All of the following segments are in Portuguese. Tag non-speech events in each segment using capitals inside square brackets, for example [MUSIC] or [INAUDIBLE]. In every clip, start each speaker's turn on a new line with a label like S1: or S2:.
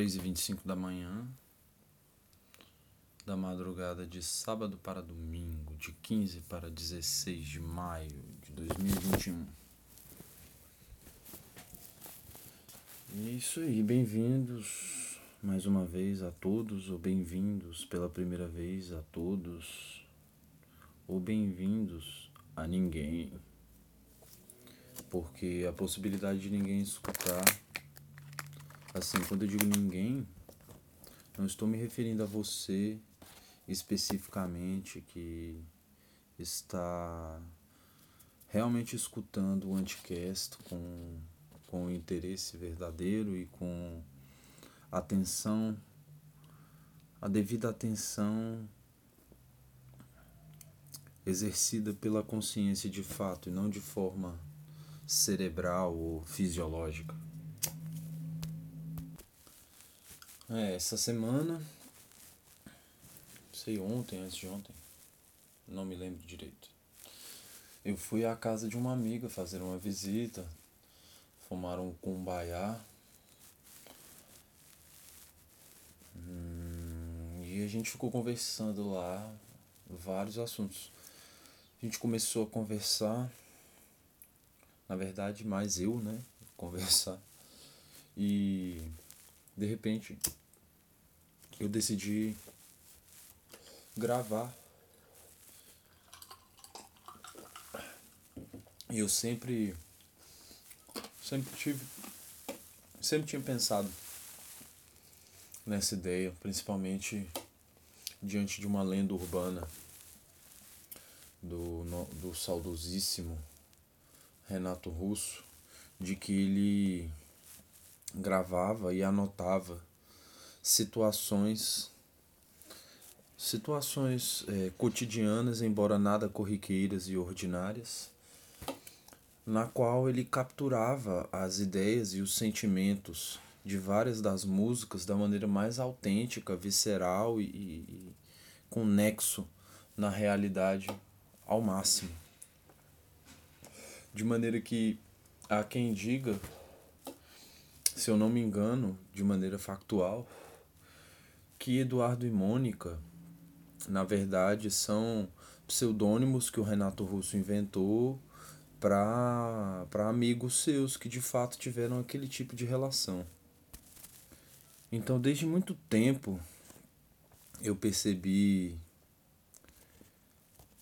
S1: 3h25 da manhã, da madrugada de sábado para domingo, de 15 para 16 de maio de 2021. E é isso aí, bem-vindos mais uma vez a todos, ou bem-vindos pela primeira vez a todos, ou bem-vindos a ninguém, porque a possibilidade de ninguém escutar assim, quando eu digo ninguém, não estou me referindo a você especificamente que está realmente escutando o anticast com, com interesse verdadeiro e com atenção, a devida atenção exercida pela consciência de fato e não de forma cerebral ou fisiológica. É, essa semana sei ontem, antes de ontem, não me lembro direito. Eu fui à casa de uma amiga fazer uma visita, fumaram um cumbaiá. Hum, e a gente ficou conversando lá vários assuntos. A gente começou a conversar, na verdade, mais eu, né? Conversar. E de repente eu decidi gravar. E eu sempre sempre tive sempre tinha pensado nessa ideia, principalmente diante de uma lenda urbana do, do saudosíssimo Renato Russo, de que ele gravava e anotava situações situações é, cotidianas, embora nada corriqueiras e ordinárias, na qual ele capturava as ideias e os sentimentos de várias das músicas da maneira mais autêntica, visceral e, e com nexo na realidade ao máximo. De maneira que há quem diga, se eu não me engano, de maneira factual, que Eduardo e Mônica na verdade, são pseudônimos que o Renato Russo inventou para amigos seus que de fato tiveram aquele tipo de relação. Então, desde muito tempo, eu percebi.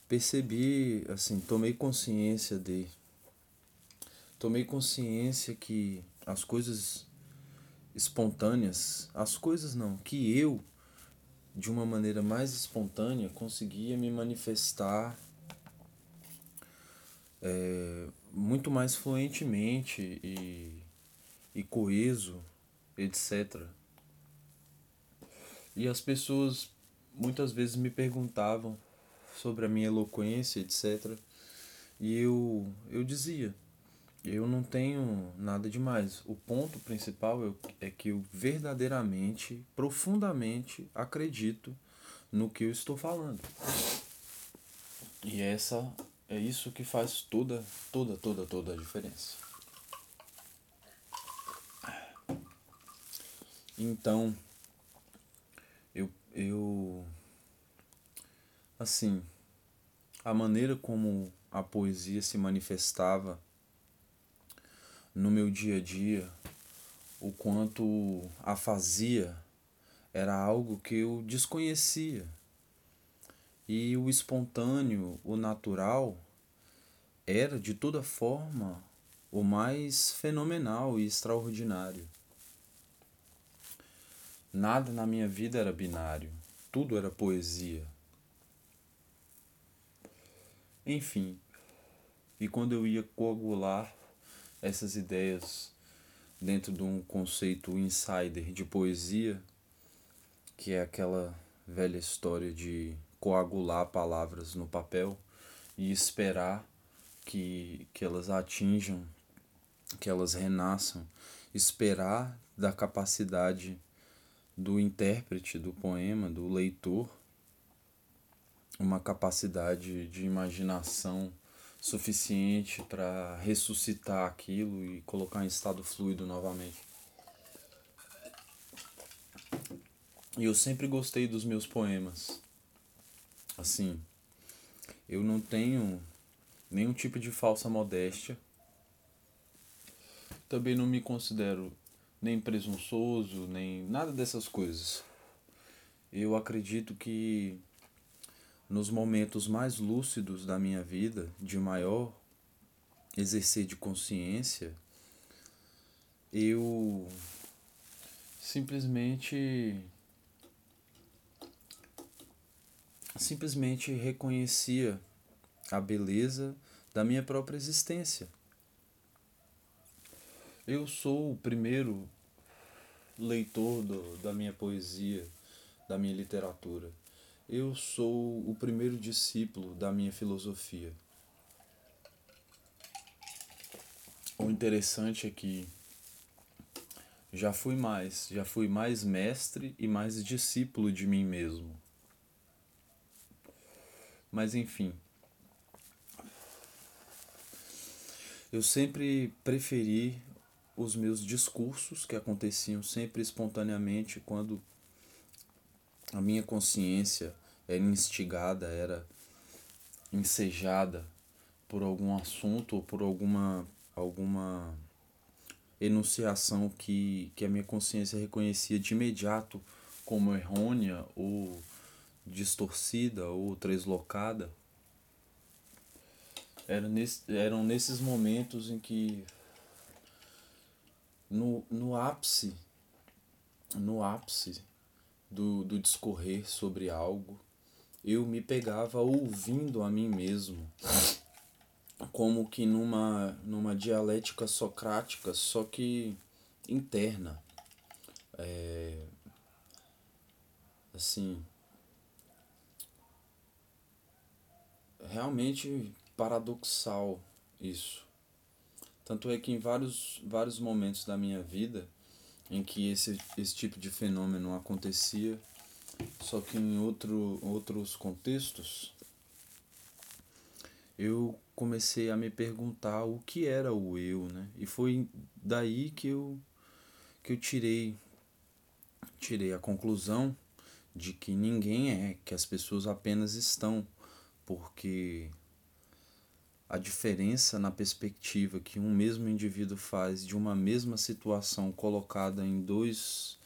S1: Percebi, assim, tomei consciência de. Tomei consciência que as coisas espontâneas, as coisas não, que eu de uma maneira mais espontânea, conseguia me manifestar é, muito mais fluentemente e, e coeso, etc. E as pessoas muitas vezes me perguntavam sobre a minha eloquência, etc. E eu, eu dizia, eu não tenho nada demais. O ponto principal é que eu verdadeiramente, profundamente acredito no que eu estou falando. E essa é isso que faz toda, toda, toda, toda a diferença. Então, eu, eu assim, a maneira como a poesia se manifestava no meu dia a dia o quanto a fazia era algo que eu desconhecia. E o espontâneo, o natural, era de toda forma o mais fenomenal e extraordinário. Nada na minha vida era binário, tudo era poesia. Enfim, e quando eu ia coagular essas ideias dentro de um conceito insider de poesia, que é aquela velha história de coagular palavras no papel e esperar que, que elas atinjam, que elas renasçam, esperar da capacidade do intérprete do poema, do leitor, uma capacidade de imaginação suficiente para ressuscitar aquilo e colocar em estado fluido novamente. E eu sempre gostei dos meus poemas. Assim, eu não tenho nenhum tipo de falsa modéstia. Também não me considero nem presunçoso, nem nada dessas coisas. Eu acredito que nos momentos mais lúcidos da minha vida, de maior exercer de consciência, eu simplesmente simplesmente reconhecia a beleza da minha própria existência. Eu sou o primeiro leitor do, da minha poesia, da minha literatura. Eu sou o primeiro discípulo da minha filosofia. O interessante é que já fui mais, já fui mais mestre e mais discípulo de mim mesmo. Mas enfim. Eu sempre preferi os meus discursos que aconteciam sempre espontaneamente quando a minha consciência era instigada, era ensejada por algum assunto ou por alguma alguma enunciação que, que a minha consciência reconhecia de imediato como errônea ou distorcida ou translocada. Era nesse, eram nesses momentos em que no, no ápice no ápice do, do discorrer sobre algo, eu me pegava ouvindo a mim mesmo, como que numa, numa dialética socrática, só que interna. É, assim, realmente paradoxal isso. Tanto é que em vários, vários momentos da minha vida em que esse, esse tipo de fenômeno acontecia, só que em outro, outros contextos, eu comecei a me perguntar o que era o eu, né? E foi daí que eu, que eu tirei, tirei a conclusão de que ninguém é, que as pessoas apenas estão, porque a diferença na perspectiva que um mesmo indivíduo faz de uma mesma situação colocada em dois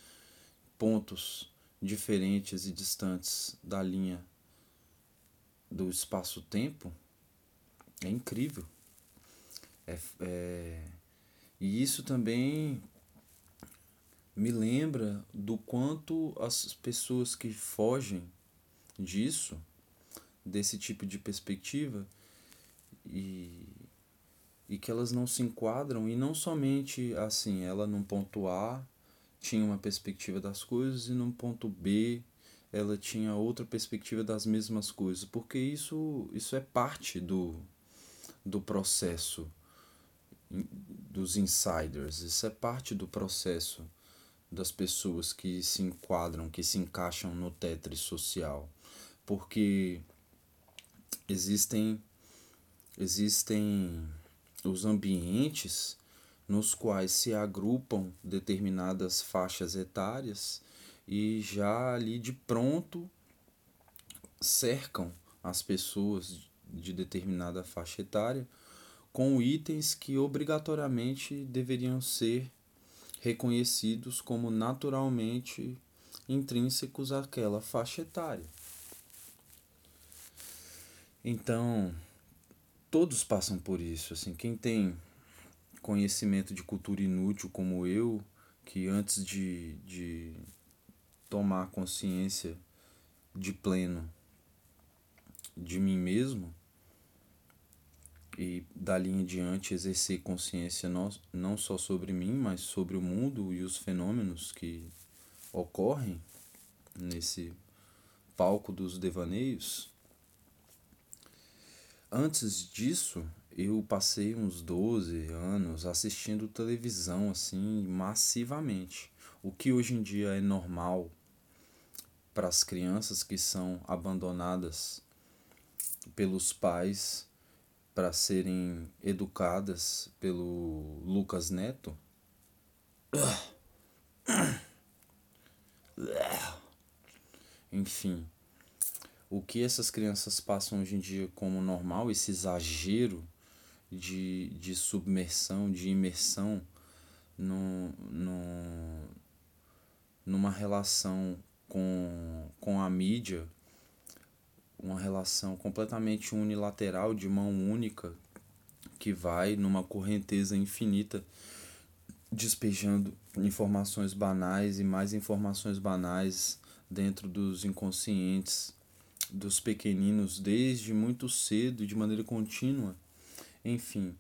S1: pontos diferentes e distantes da linha do espaço-tempo é incrível. É, é, e isso também me lembra do quanto as pessoas que fogem disso, desse tipo de perspectiva, e, e que elas não se enquadram e não somente assim, ela num ponto A tinha uma perspectiva das coisas e num ponto B ela tinha outra perspectiva das mesmas coisas, porque isso, isso é parte do, do processo dos insiders, isso é parte do processo das pessoas que se enquadram, que se encaixam no Tetris social, porque existem existem os ambientes nos quais se agrupam determinadas faixas etárias e já ali de pronto cercam as pessoas de determinada faixa etária com itens que obrigatoriamente deveriam ser reconhecidos como naturalmente intrínsecos àquela faixa etária. Então, todos passam por isso, assim, quem tem conhecimento de cultura inútil como eu, que antes de, de tomar consciência de pleno de mim mesmo e dali em diante exercer consciência não, não só sobre mim, mas sobre o mundo e os fenômenos que ocorrem nesse palco dos devaneios, Antes disso, eu passei uns 12 anos assistindo televisão assim massivamente. O que hoje em dia é normal para as crianças que são abandonadas pelos pais para serem educadas pelo Lucas Neto. [COUGHS] Enfim, o que essas crianças passam hoje em dia como normal, esse exagero de, de submersão, de imersão no, no, numa relação com, com a mídia, uma relação completamente unilateral, de mão única, que vai numa correnteza infinita, despejando informações banais e mais informações banais dentro dos inconscientes dos pequeninos desde muito cedo e de maneira contínua. Enfim,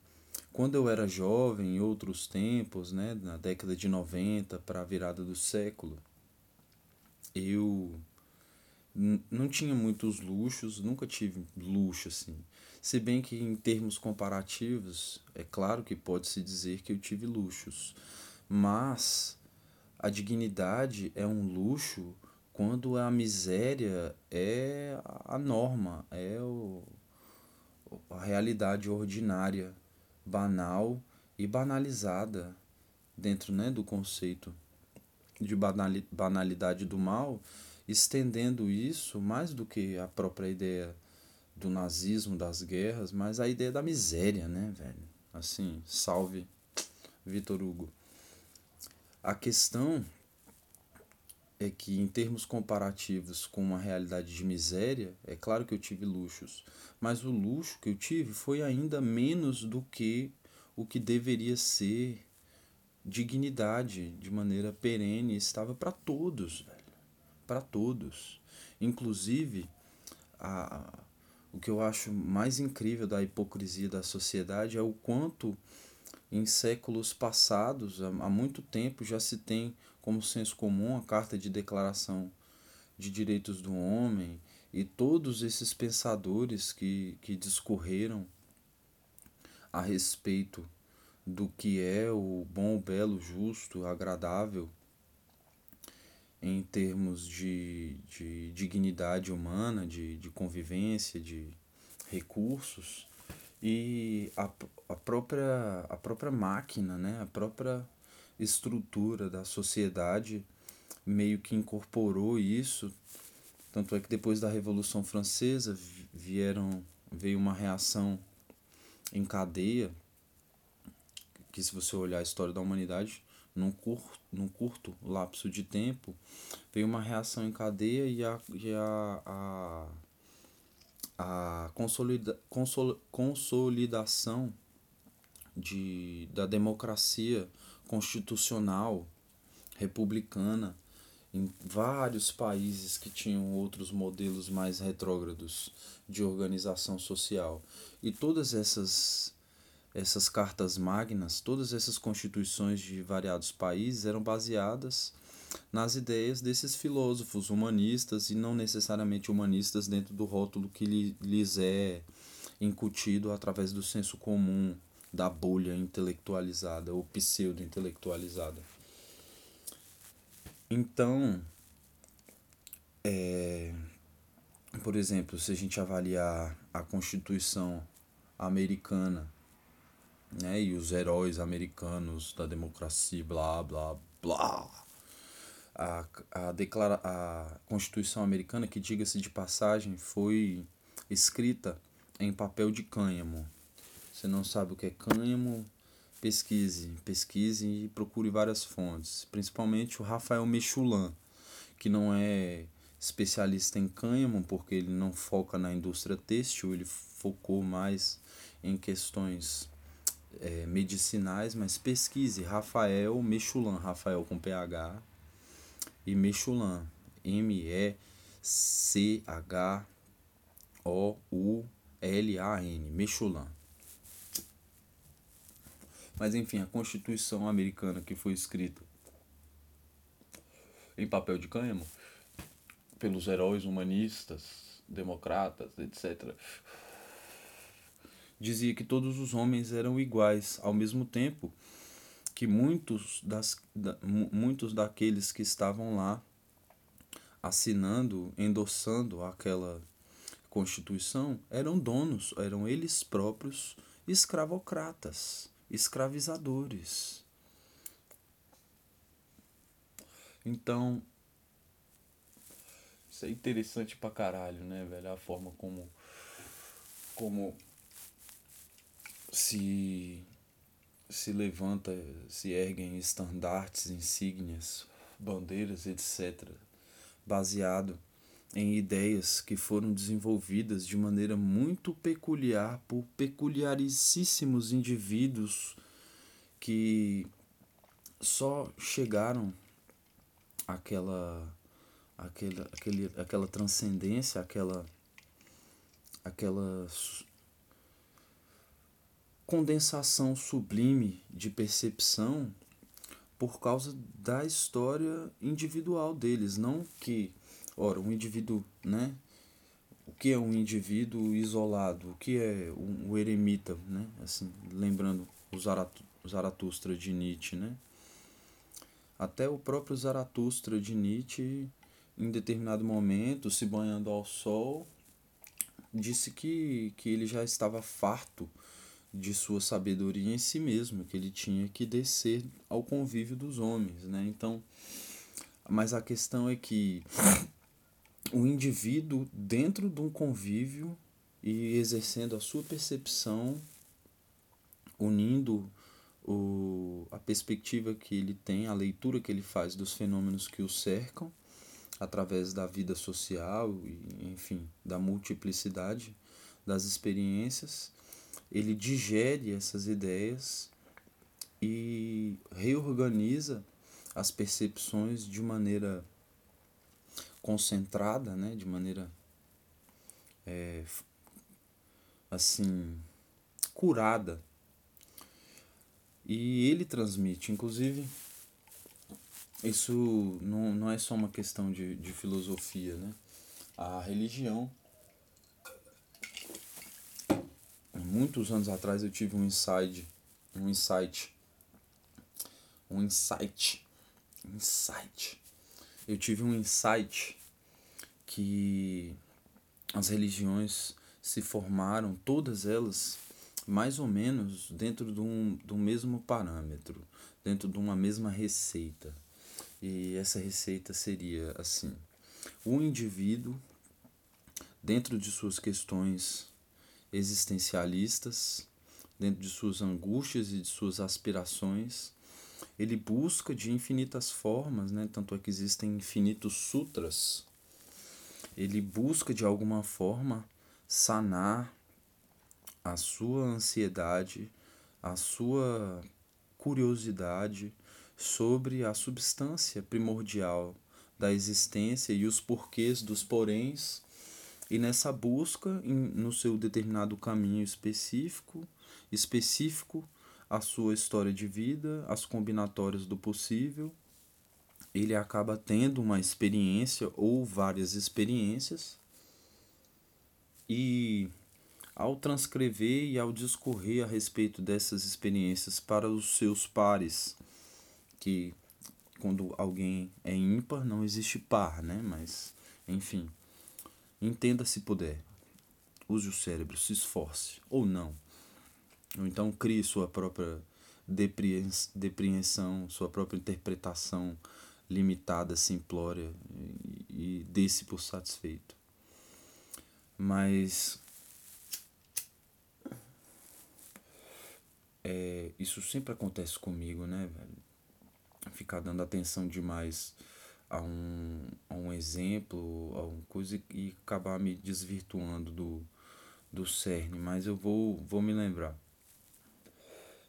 S1: quando eu era jovem, em outros tempos, né, na década de 90 para a virada do século, eu não tinha muitos luxos, nunca tive luxo assim. Se bem que em termos comparativos, é claro que pode-se dizer que eu tive luxos, mas a dignidade é um luxo quando a miséria é a norma, é o, a realidade ordinária, banal e banalizada dentro né, do conceito de banalidade do mal, estendendo isso mais do que a própria ideia do nazismo, das guerras, mas a ideia da miséria, né, velho? Assim, salve Vitor Hugo. A questão é que, em termos comparativos com uma realidade de miséria, é claro que eu tive luxos, mas o luxo que eu tive foi ainda menos do que o que deveria ser dignidade de maneira perene, estava para todos, velho. Para todos. Inclusive, a, o que eu acho mais incrível da hipocrisia da sociedade é o quanto em séculos passados, há, muito tempo, já se tem como senso comum a Carta de Declaração de Direitos do Homem e todos esses pensadores que, que discorreram a respeito do que é o bom, o belo, justo, agradável em termos de, de dignidade humana, de, de convivência, de recursos e a, a, própria, a própria máquina, né? a própria estrutura da sociedade meio que incorporou isso. Tanto é que depois da Revolução Francesa vieram veio uma reação em cadeia, que se você olhar a história da humanidade, num curto, num curto lapso de tempo, veio uma reação em cadeia e a, e a, a, a consolida, consol, consolidação de, da democracia constitucional republicana em vários países que tinham outros modelos mais retrógrados de organização social. E todas essas essas cartas magnas, todas essas constituições de variados países eram baseadas nas ideias desses filósofos humanistas e não necessariamente humanistas dentro do rótulo que lhes é incutido através do senso comum da bolha intelectualizada ou pseudo-intelectualizada. Então, é, por exemplo, se a gente avaliar a Constituição americana né, e os heróis americanos da democracia, blá, blá, blá, a, a, declara, a Constituição americana, que diga-se de passagem, foi escrita em papel de cânhamo, você não sabe o que é cânhamo, pesquise, pesquise e procure várias fontes, principalmente o Rafael Mechulan, que não é especialista em cânhamo, porque ele não foca na indústria têxtil, ele focou mais em questões é, medicinais, mas pesquise Rafael Mechulan, Rafael com PH e Mechulan, M-E-C-H-O-U-L-A-N, Mechulan. Mas enfim, a Constituição americana que foi escrita em papel de cânhamo pelos heróis humanistas, democratas, etc. Dizia que todos os homens eram iguais, ao mesmo tempo que muitos, das, da, muitos daqueles que estavam lá assinando, endossando aquela Constituição eram donos, eram eles próprios escravocratas, escravizadores. Então, isso é interessante pra caralho, né, velho? A forma como. Como se. Se levanta, se erguem estandartes, insígnias, bandeiras, etc. Baseado em ideias que foram desenvolvidas de maneira muito peculiar por peculiaríssimos indivíduos que só chegaram àquela aquela, aquele, aquela transcendência, aquela, aquela condensação sublime de percepção por causa da história individual deles, não que, ora, um indivíduo, né? O que é um indivíduo isolado? O que é um, um eremita, né? Assim, lembrando o Zaratustra de Nietzsche, né? Até o próprio Zaratustra de Nietzsche em determinado momento, se banhando ao sol, disse que, que ele já estava farto de sua sabedoria em si mesmo, que ele tinha que descer ao convívio dos homens, né? Então, mas a questão é que o indivíduo dentro de um convívio e exercendo a sua percepção, unindo o, a perspectiva que ele tem, a leitura que ele faz dos fenômenos que o cercam, através da vida social e, enfim, da multiplicidade das experiências, ele digere essas ideias e reorganiza as percepções de maneira concentrada, né, de maneira é, assim curada. E ele transmite, inclusive, isso não, não é só uma questão de, de filosofia, né? A religião. Muitos anos atrás eu tive um insight, um insight, um insight, insight. Eu tive um insight que as religiões se formaram, todas elas, mais ou menos dentro de um, do mesmo parâmetro, dentro de uma mesma receita. E essa receita seria assim: o indivíduo, dentro de suas questões existencialistas, dentro de suas angústias e de suas aspirações, ele busca de infinitas formas, né? tanto é que existem infinitos sutras. Ele busca de alguma forma sanar a sua ansiedade, a sua curiosidade, sobre a substância primordial da existência e os porquês dos poréns, e nessa busca, em, no seu determinado caminho específico, específico, a sua história de vida, as combinatórias do possível, ele acaba tendo uma experiência ou várias experiências, e ao transcrever e ao discorrer a respeito dessas experiências para os seus pares, que quando alguém é ímpar não existe par, né? Mas, enfim, entenda se puder. Use o cérebro, se esforce ou não. Ou então crie sua própria depreensão, sua própria interpretação limitada, simplória e, e dê-se por satisfeito. Mas é, isso sempre acontece comigo, né, velho? ficar dando atenção demais a um, a um exemplo, a uma coisa e acabar me desvirtuando do, do cerne, mas eu vou, vou me lembrar.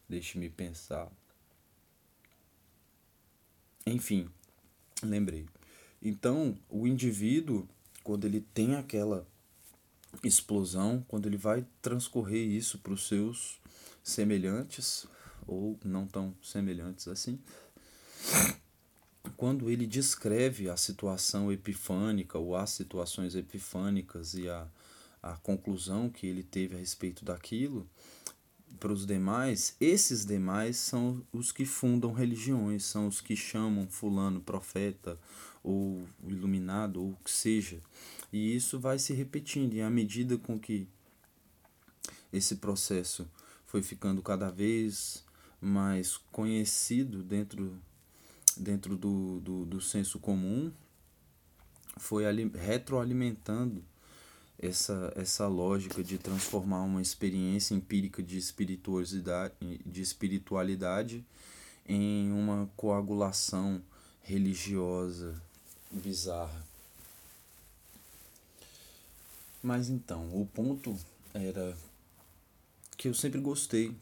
S1: Deixe-me pensar. Enfim, lembrei. Então, o indivíduo, quando ele tem aquela explosão, quando ele vai transcorrer isso para os seus semelhantes, ou não tão semelhantes assim, quando ele descreve a situação epifânica ou as situações epifânicas e a, a conclusão que ele teve a respeito daquilo, para os demais, esses demais são os que fundam religiões, são os que chamam fulano profeta ou iluminado ou o que seja. E isso vai se repetindo, e à medida com que esse processo foi ficando cada vez mais conhecido dentro, dentro do, do, do senso comum, foi ali, retroalimentando essa, essa lógica de transformar uma experiência empírica de espiritualidade, de espiritualidade em uma coagulação religiosa bizarra. Mas então, o ponto era que eu sempre gostei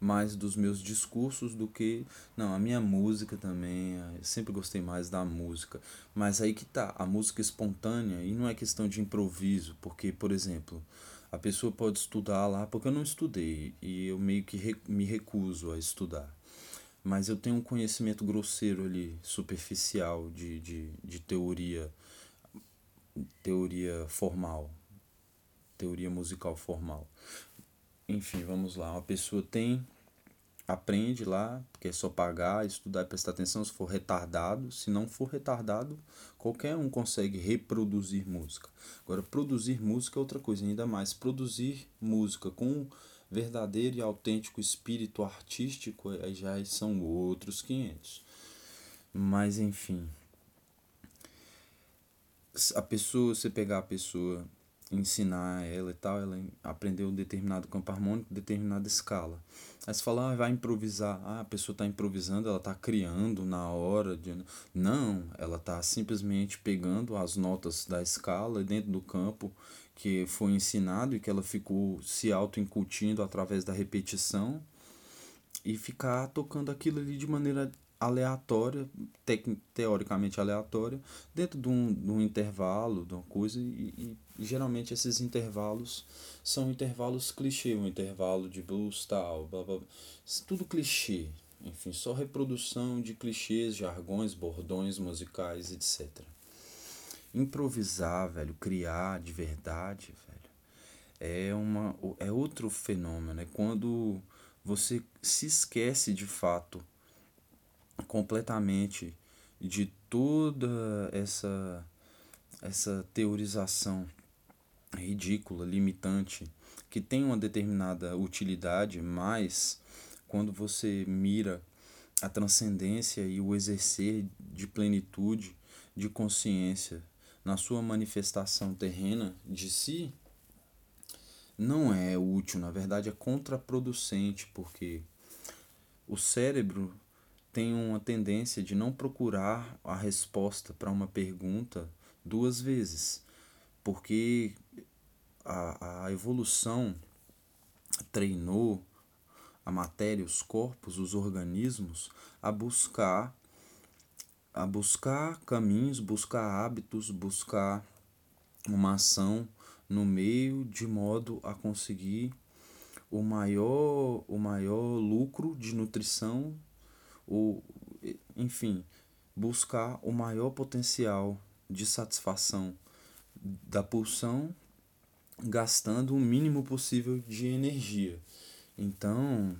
S1: mais dos meus discursos do que. Não, a minha música também. Eu sempre gostei mais da música. Mas aí que tá, a música espontânea, e não é questão de improviso, porque, por exemplo, a pessoa pode estudar lá, porque eu não estudei, e eu meio que re, me recuso a estudar. Mas eu tenho um conhecimento grosseiro ali, superficial, de, de, de teoria, teoria formal, teoria musical formal. Enfim, vamos lá. Uma pessoa tem, aprende lá, porque é só pagar, estudar e prestar atenção se for retardado. Se não for retardado, qualquer um consegue reproduzir música. Agora, produzir música é outra coisa, ainda mais. Produzir música com verdadeiro e autêntico espírito artístico aí já são outros 500. Mas, enfim. A pessoa, você pegar a pessoa ensinar ela e tal, ela aprendeu um determinado campo harmônico, determinada escala. Aí você fala, ah, vai improvisar. Ah, a pessoa está improvisando, ela está criando na hora. De... Não, ela está simplesmente pegando as notas da escala dentro do campo que foi ensinado e que ela ficou se auto-incutindo através da repetição e ficar tocando aquilo ali de maneira aleatória, te, teoricamente aleatória, dentro de um, de um intervalo, de uma coisa, e, e, geralmente esses intervalos são intervalos clichê, um intervalo de blues, tal, blá, blá, blá. tudo clichê, enfim, só reprodução de clichês, jargões, bordões musicais, etc. Improvisar, velho, criar de verdade, velho, é, uma, é outro fenômeno, é quando você se esquece de fato completamente de toda essa essa teorização ridícula, limitante, que tem uma determinada utilidade, mas quando você mira a transcendência e o exercer de plenitude de consciência na sua manifestação terrena de si, não é útil, na verdade é contraproducente, porque o cérebro tem uma tendência de não procurar a resposta para uma pergunta duas vezes, porque a, a evolução treinou a matéria, os corpos, os organismos a buscar a buscar caminhos, buscar hábitos, buscar uma ação no meio de modo a conseguir o maior o maior lucro de nutrição o, enfim, buscar o maior potencial de satisfação da pulsão gastando o mínimo possível de energia. Então,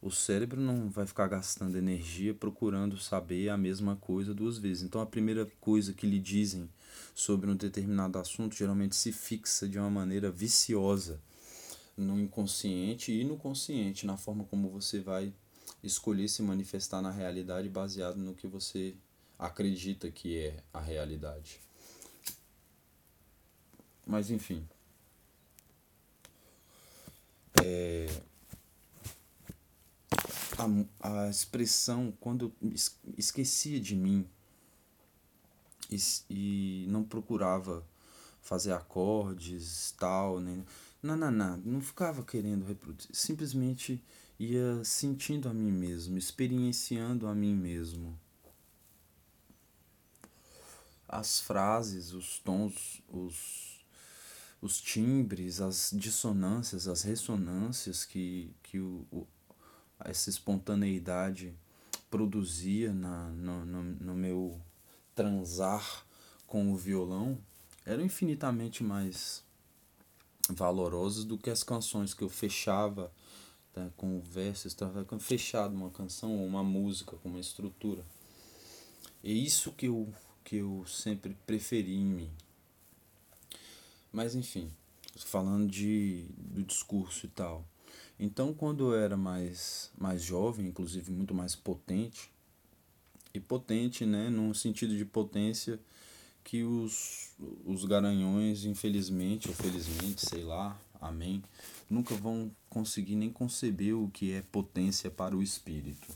S1: o cérebro não vai ficar gastando energia procurando saber a mesma coisa duas vezes. Então, a primeira coisa que lhe dizem sobre um determinado assunto geralmente se fixa de uma maneira viciosa no inconsciente e no consciente, na forma como você vai escolher se manifestar na realidade baseado no que você acredita que é a realidade. Mas enfim. É, a, a expressão quando esquecia de mim e, e não procurava fazer acordes tal, nem, não, não, não, não ficava querendo reproduzir, simplesmente ia sentindo a mim mesmo, experienciando a mim mesmo. As frases, os tons, os, os timbres, as dissonâncias, as ressonâncias que, que o, o essa espontaneidade produzia na, no, no, no meu transar com o violão eram infinitamente mais valorosas do que as canções que eu fechava tá, com o verso, estava fechado uma canção ou uma música com uma estrutura. É isso que eu, que eu sempre preferi em mim. Mas enfim, falando de, do discurso e tal. Então, quando eu era mais, mais jovem, inclusive muito mais potente, e potente, né, no sentido de potência que os, os garanhões, infelizmente ou felizmente, sei lá, amém, nunca vão conseguir nem conceber o que é potência para o espírito.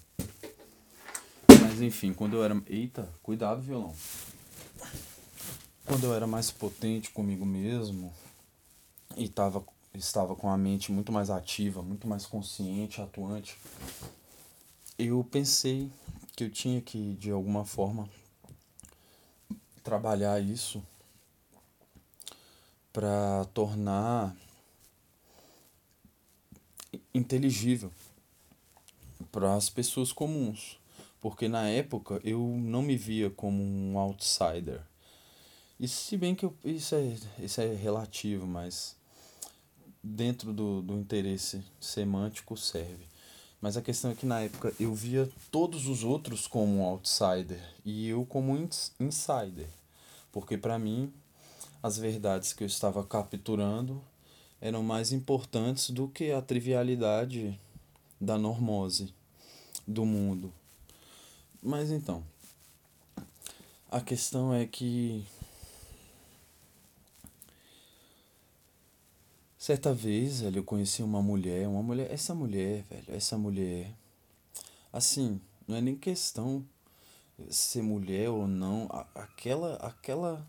S1: Mas enfim, quando eu era. Eita, cuidado, violão. Quando eu era mais potente comigo mesmo e tava, estava com a mente muito mais ativa, muito mais consciente, atuante, eu pensei que eu tinha que, de alguma forma, trabalhar isso para tornar inteligível para as pessoas comuns, porque na época eu não me via como um outsider. E se bem que eu, isso, é, isso é relativo, mas dentro do, do interesse semântico serve. Mas a questão é que na época eu via todos os outros como outsider e eu como insider. Porque para mim as verdades que eu estava capturando eram mais importantes do que a trivialidade da normose do mundo. Mas então, a questão é que certa vez, velho, eu conheci uma mulher, uma mulher, essa mulher, velho, essa mulher, assim, não é nem questão ser mulher ou não, aquela, aquela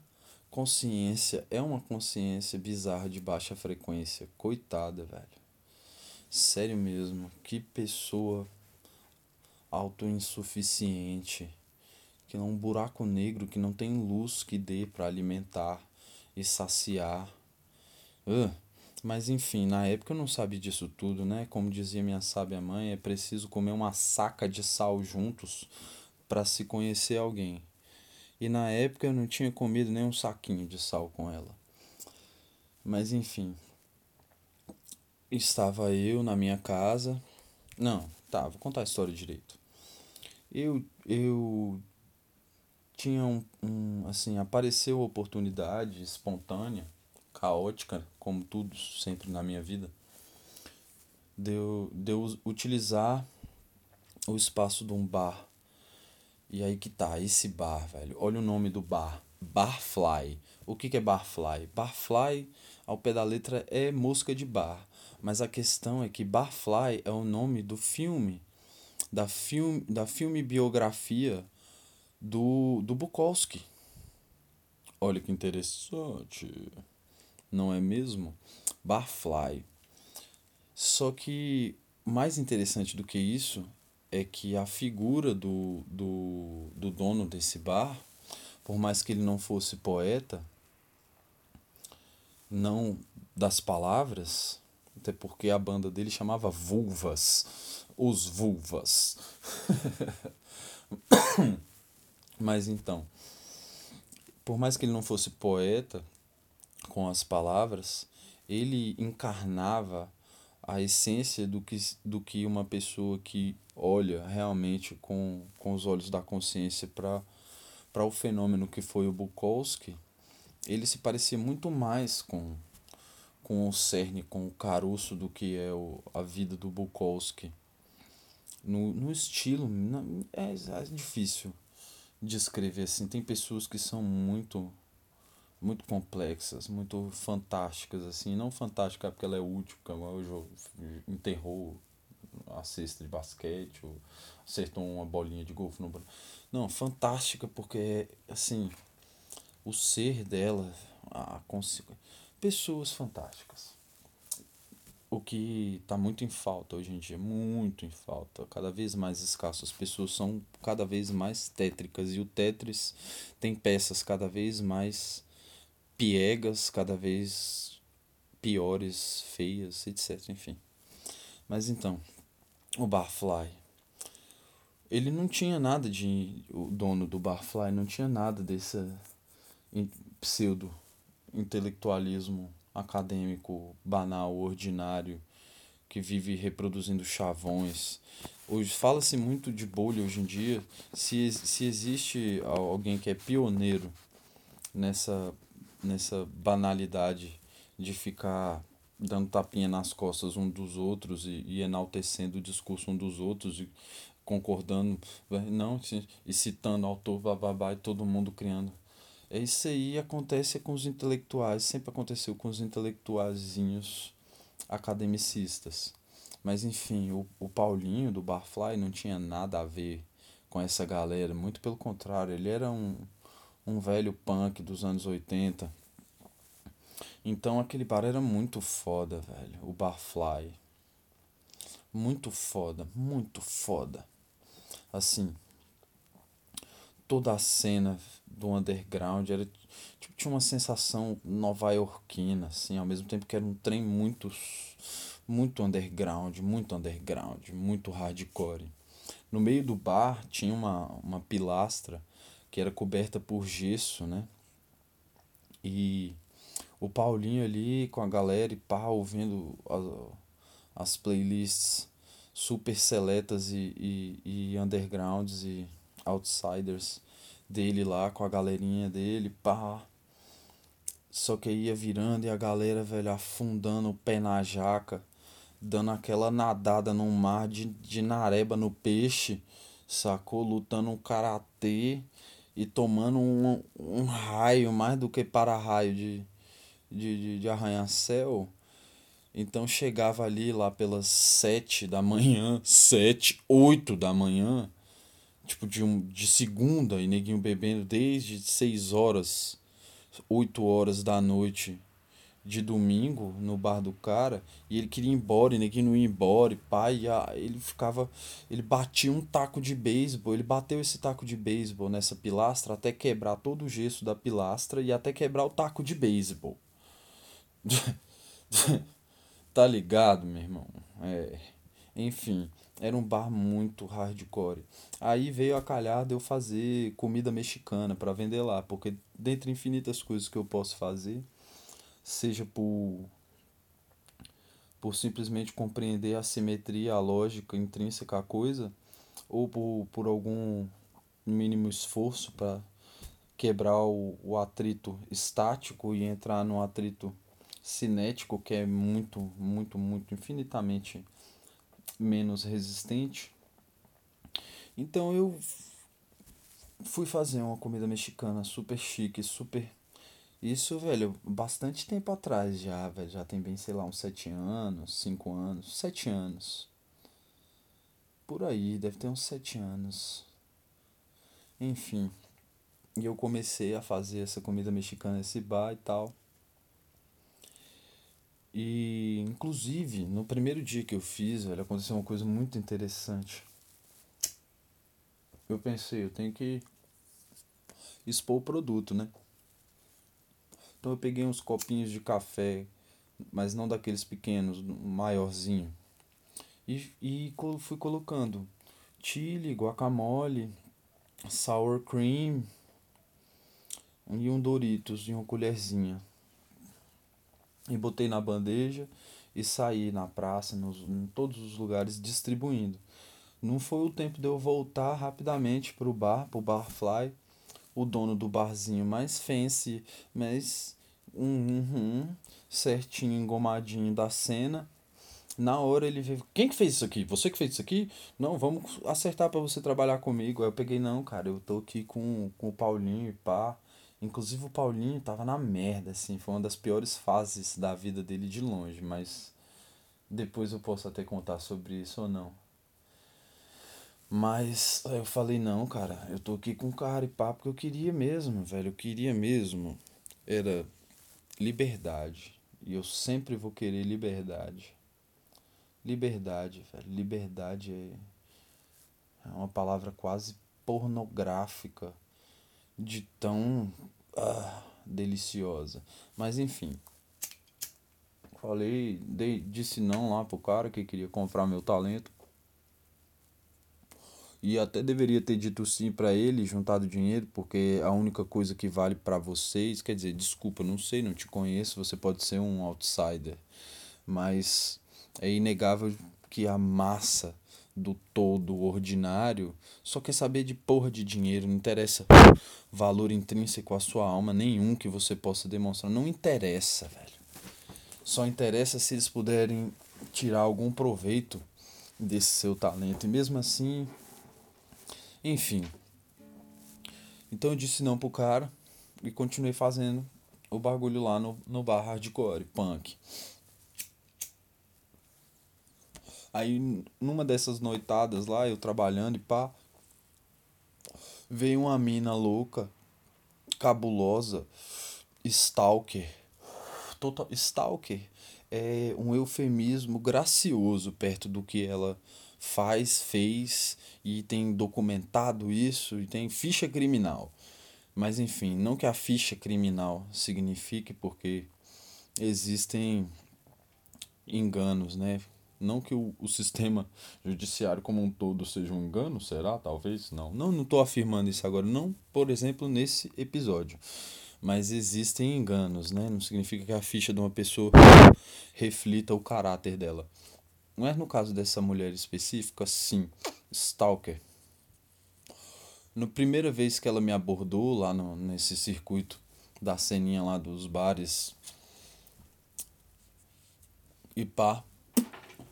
S1: consciência é uma consciência bizarra de baixa frequência. Coitada, velho. Sério mesmo, que pessoa autoinsuficiente, que é um buraco negro que não tem luz que dê para alimentar e saciar. Uh, mas enfim, na época eu não sabia disso tudo, né? Como dizia minha sábia mãe, é preciso comer uma saca de sal juntos para se conhecer alguém. E na época eu não tinha comido nem um saquinho de sal com ela. Mas enfim. Estava eu na minha casa. Não, tá, vou contar a história direito. Eu eu tinha um, um assim, apareceu oportunidade espontânea, caótica, como tudo sempre na minha vida, de eu, de eu utilizar o espaço de um bar e aí que tá, esse bar, velho. Olha o nome do bar. Barfly. O que, que é Barfly? Barfly, ao pé da letra, é mosca de bar. Mas a questão é que Barfly é o nome do filme, da filme, da filme biografia do, do Bukowski. Olha que interessante. Não é mesmo? Barfly. Só que mais interessante do que isso é que a figura do, do, do dono desse bar, por mais que ele não fosse poeta, não das palavras, até porque a banda dele chamava Vulvas, os Vulvas. [COUGHS] Mas então, por mais que ele não fosse poeta com as palavras, ele encarnava a essência do que, do que uma pessoa que olha realmente com, com os olhos da consciência para o fenômeno que foi o Bukowski, ele se parecia muito mais com, com o cerne, com o caroço do que é o, a vida do Bukowski. No, no estilo, é, é difícil descrever assim. Tem pessoas que são muito muito complexas, muito fantásticas assim, não fantástica porque ela é útil, como o jogo enterrou a cesta de basquete, ou acertou uma bolinha de golfe no Não, fantástica porque assim, o ser dela, a cons... pessoas fantásticas. O que está muito em falta hoje em dia, muito em falta, cada vez mais escasso. As pessoas são cada vez mais tétricas e o Tetris tem peças cada vez mais piegas, cada vez piores, feias, etc. Enfim. Mas então, o Barfly. Ele não tinha nada de. O dono do Barfly não tinha nada desse pseudo intelectualismo acadêmico banal, ordinário, que vive reproduzindo chavões. Hoje fala-se muito de bolha hoje em dia. Se, se existe alguém que é pioneiro nessa, nessa banalidade de ficar dando tapinha nas costas um dos outros e, e enaltecendo o discurso um dos outros e concordando, não, e citando autor, bababá, e todo mundo criando. É isso aí acontece com os intelectuais, sempre aconteceu com os intelectuaizinhos academicistas. Mas enfim, o, o Paulinho do Barfly não tinha nada a ver com essa galera, muito pelo contrário, ele era um, um velho punk dos anos 80. Então aquele bar era muito foda, velho, o Barfly. Muito foda, muito foda. Assim, toda a cena do underground era tipo, tinha uma sensação nova-iorquina, assim, ao mesmo tempo que era um trem muito muito underground, muito underground, muito hardcore. No meio do bar tinha uma, uma pilastra que era coberta por gesso, né? E o Paulinho ali com a galera e pá, ouvindo as, as playlists super seletas e, e, e undergrounds e outsiders dele lá com a galerinha dele, pá. Só que ia virando e a galera, velho, afundando o pé na jaca dando aquela nadada no mar de, de nareba no peixe, sacou? Lutando um karatê e tomando um, um raio, mais do que para-raio de, de, de, de arranha-céu. Então chegava ali lá pelas sete da manhã, sete, oito da manhã, tipo de, um, de segunda, e neguinho bebendo desde seis horas, oito horas da noite de domingo no bar do cara e ele queria ir embora e ninguém não ia embora e pai ele ficava ele batia um taco de beisebol ele bateu esse taco de beisebol nessa pilastra até quebrar todo o gesso da pilastra e até quebrar o taco de beisebol. [LAUGHS] Tá ligado meu irmão? É enfim era um bar muito hardcore. Aí veio a calhar de eu fazer comida mexicana para vender lá porque dentre infinitas coisas que eu posso fazer seja por por simplesmente compreender a simetria, a lógica intrínseca à coisa, ou por, por algum mínimo esforço para quebrar o, o atrito estático e entrar no atrito cinético, que é muito, muito, muito, infinitamente menos resistente. Então eu fui fazer uma comida mexicana super chique, super isso, velho, bastante tempo atrás já, velho. Já tem bem, sei lá, uns sete anos, cinco anos, sete anos. Por aí, deve ter uns sete anos. Enfim. E eu comecei a fazer essa comida mexicana nesse bar e tal. E, inclusive, no primeiro dia que eu fiz, velho, aconteceu uma coisa muito interessante. Eu pensei, eu tenho que expor o produto, né? Então eu peguei uns copinhos de café, mas não daqueles pequenos, maiorzinho. E, e fui colocando chili, guacamole, sour cream e um Doritos e uma colherzinha. E botei na bandeja e saí na praça, nos, em todos os lugares distribuindo. Não foi o tempo de eu voltar rapidamente pro bar, pro Barfly, o dono do barzinho mais fancy, mais uhum, certinho, engomadinho da cena. Na hora ele veio, quem que fez isso aqui? Você que fez isso aqui? Não, vamos acertar para você trabalhar comigo. Aí eu peguei, não, cara, eu tô aqui com, com o Paulinho e pá. Inclusive o Paulinho tava na merda, assim, foi uma das piores fases da vida dele de longe, mas depois eu posso até contar sobre isso ou não. Mas eu falei, não, cara, eu tô aqui com cara e pá, porque eu queria mesmo, velho, eu queria mesmo. Era liberdade. E eu sempre vou querer liberdade. Liberdade, velho. Liberdade é, é uma palavra quase pornográfica de tão ah, deliciosa. Mas enfim. Falei, dei, disse não lá pro cara que queria comprar meu talento. E até deveria ter dito sim para ele, juntado dinheiro, porque a única coisa que vale para vocês, quer dizer, desculpa, não sei, não te conheço, você pode ser um outsider, mas é inegável que a massa do todo ordinário só quer saber de porra de dinheiro, não interessa valor intrínseco à sua alma nenhum que você possa demonstrar, não interessa, velho. Só interessa se eles puderem tirar algum proveito desse seu talento. E mesmo assim, enfim. Então eu disse não pro cara e continuei fazendo o bagulho lá no, no bar hardcore, punk. Aí numa dessas noitadas lá, eu trabalhando e pá, veio uma mina louca, cabulosa, stalker. Total, stalker é um eufemismo gracioso perto do que ela faz, fez e tem documentado isso e tem ficha criminal. Mas enfim, não que a ficha criminal signifique porque existem enganos, né? Não que o, o sistema judiciário como um todo seja um engano, será? Talvez não. Não, não estou afirmando isso agora, não, por exemplo, nesse episódio. Mas existem enganos, né? Não significa que a ficha de uma pessoa reflita o caráter dela. Não é no caso dessa mulher específica, sim. Stalker. Na primeira vez que ela me abordou lá no, nesse circuito da ceninha lá dos bares e pá,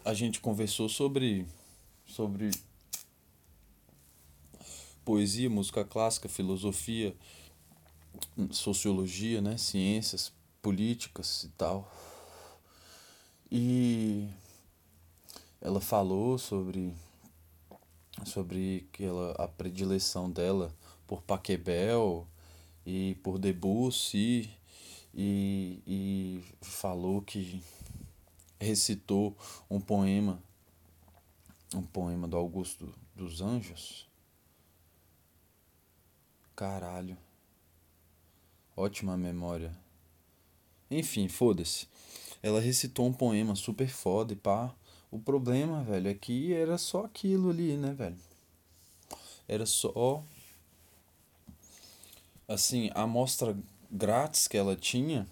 S1: a gente conversou sobre sobre poesia, música clássica, filosofia, sociologia, né, ciências políticas e tal. E ela falou sobre sobre que ela a predileção dela por Paquebel e por Debussy e, e falou que recitou um poema um poema do Augusto dos Anjos. Caralho. Ótima memória. Enfim foda-se. Ela recitou um poema super foda e pá o problema, velho, é que era só aquilo ali, né, velho? Era só. Assim, a amostra grátis que ela tinha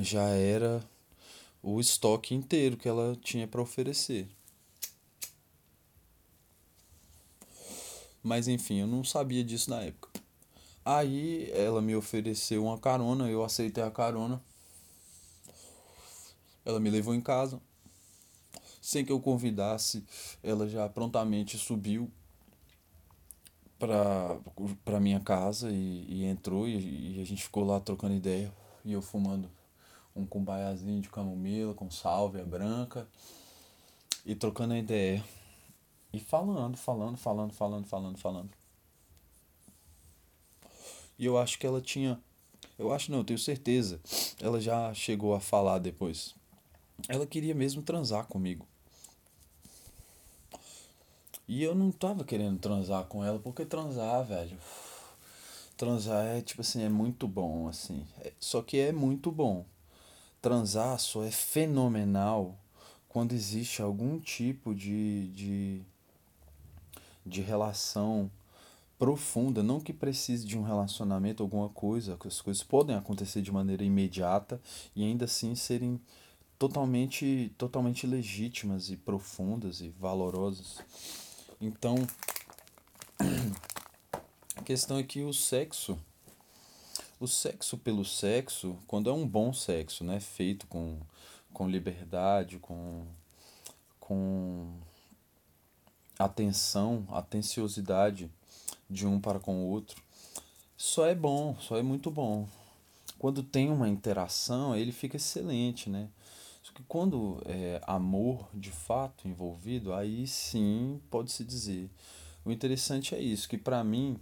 S1: já era o estoque inteiro que ela tinha para oferecer. Mas enfim, eu não sabia disso na época. Aí ela me ofereceu uma carona, eu aceitei a carona. Ela me levou em casa sem que eu convidasse, ela já prontamente subiu para minha casa e, e entrou e, e, a gente ficou lá trocando ideia e eu fumando um cumbaiazinho de camomila com sálvia branca e trocando ideia e falando, falando, falando, falando, falando, falando. E eu acho que ela tinha, eu acho não, eu tenho certeza, ela já chegou a falar depois. Ela queria mesmo transar comigo. E eu não tava querendo transar com ela, porque transar, velho. Transar é tipo assim, é muito bom, assim. É, só que é muito bom. Transar só é fenomenal quando existe algum tipo de, de, de relação profunda, não que precise de um relacionamento, alguma coisa, as coisas podem acontecer de maneira imediata e ainda assim serem totalmente, totalmente legítimas e profundas e valorosas. Então, [CLEARS THROAT] a questão é que o sexo, o sexo pelo sexo, quando é um bom sexo, né, feito com, com liberdade, com, com atenção, atenciosidade de um para com o outro, só é bom, só é muito bom. Quando tem uma interação, ele fica excelente, né? Que quando é amor de fato envolvido, aí sim pode-se dizer. O interessante é isso, que para mim,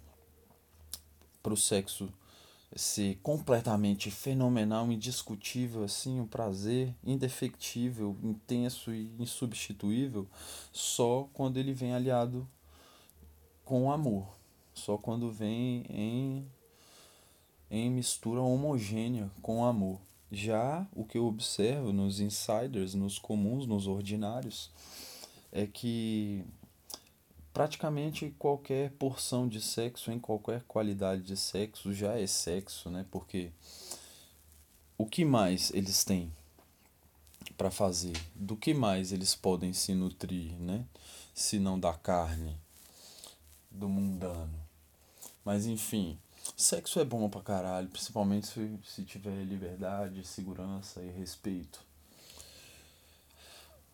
S1: para o sexo ser completamente fenomenal, indiscutível, assim, um prazer indefectível, intenso e insubstituível, só quando ele vem aliado com amor. Só quando vem em, em mistura homogênea com amor. Já o que eu observo nos insiders, nos comuns, nos ordinários, é que praticamente qualquer porção de sexo, em qualquer qualidade de sexo, já é sexo, né? Porque o que mais eles têm para fazer? Do que mais eles podem se nutrir, né? Se não da carne, do mundano. Mas enfim, Sexo é bom pra caralho, principalmente se, se tiver liberdade, segurança e respeito.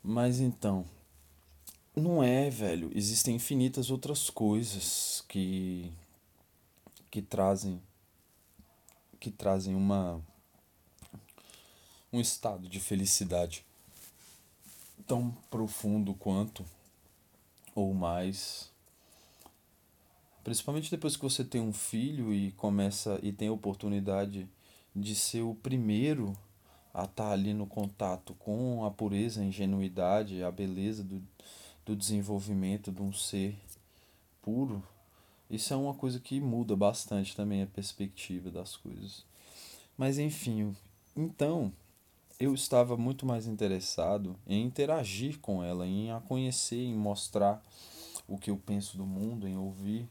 S1: Mas então, não é, velho. Existem infinitas outras coisas que que trazem que trazem uma um estado de felicidade tão profundo quanto ou mais principalmente depois que você tem um filho e começa e tem a oportunidade de ser o primeiro a estar tá ali no contato com a pureza, a ingenuidade, a beleza do, do desenvolvimento de um ser puro, isso é uma coisa que muda bastante também a perspectiva das coisas. Mas enfim, então eu estava muito mais interessado em interagir com ela, em a conhecer, em mostrar o que eu penso do mundo, em ouvir.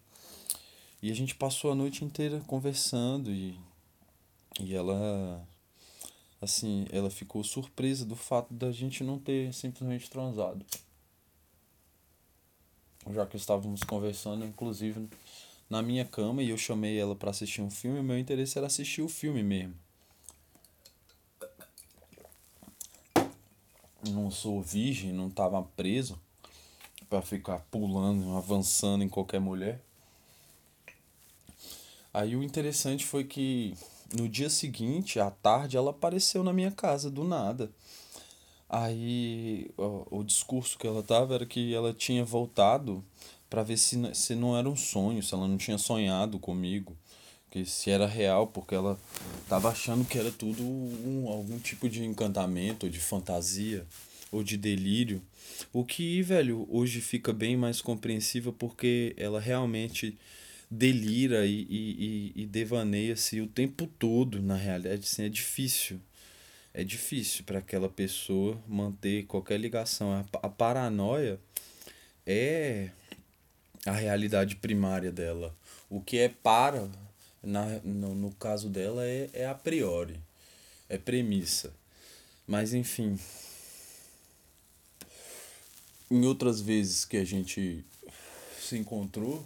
S1: E a gente passou a noite inteira conversando e, e ela assim, ela ficou surpresa do fato da gente não ter simplesmente transado. Já que estávamos conversando, inclusive na minha cama, e eu chamei ela para assistir um filme, meu interesse era assistir o filme mesmo. Não sou virgem, não estava preso para ficar pulando, avançando em qualquer mulher. Aí o interessante foi que no dia seguinte, à tarde, ela apareceu na minha casa do nada. Aí o, o discurso que ela tava era que ela tinha voltado para ver se, se não era um sonho, se ela não tinha sonhado comigo, que se era real, porque ela tava achando que era tudo um, algum tipo de encantamento, ou de fantasia, ou de delírio. O que, velho, hoje fica bem mais compreensível porque ela realmente delira e, e, e, devaneia-se o tempo todo, na realidade, assim, é difícil. É difícil para aquela pessoa manter qualquer ligação. A, a paranoia é a realidade primária dela. O que é para, na, no, no caso dela, é, é a priori, é premissa. Mas enfim. Em outras vezes que a gente se encontrou,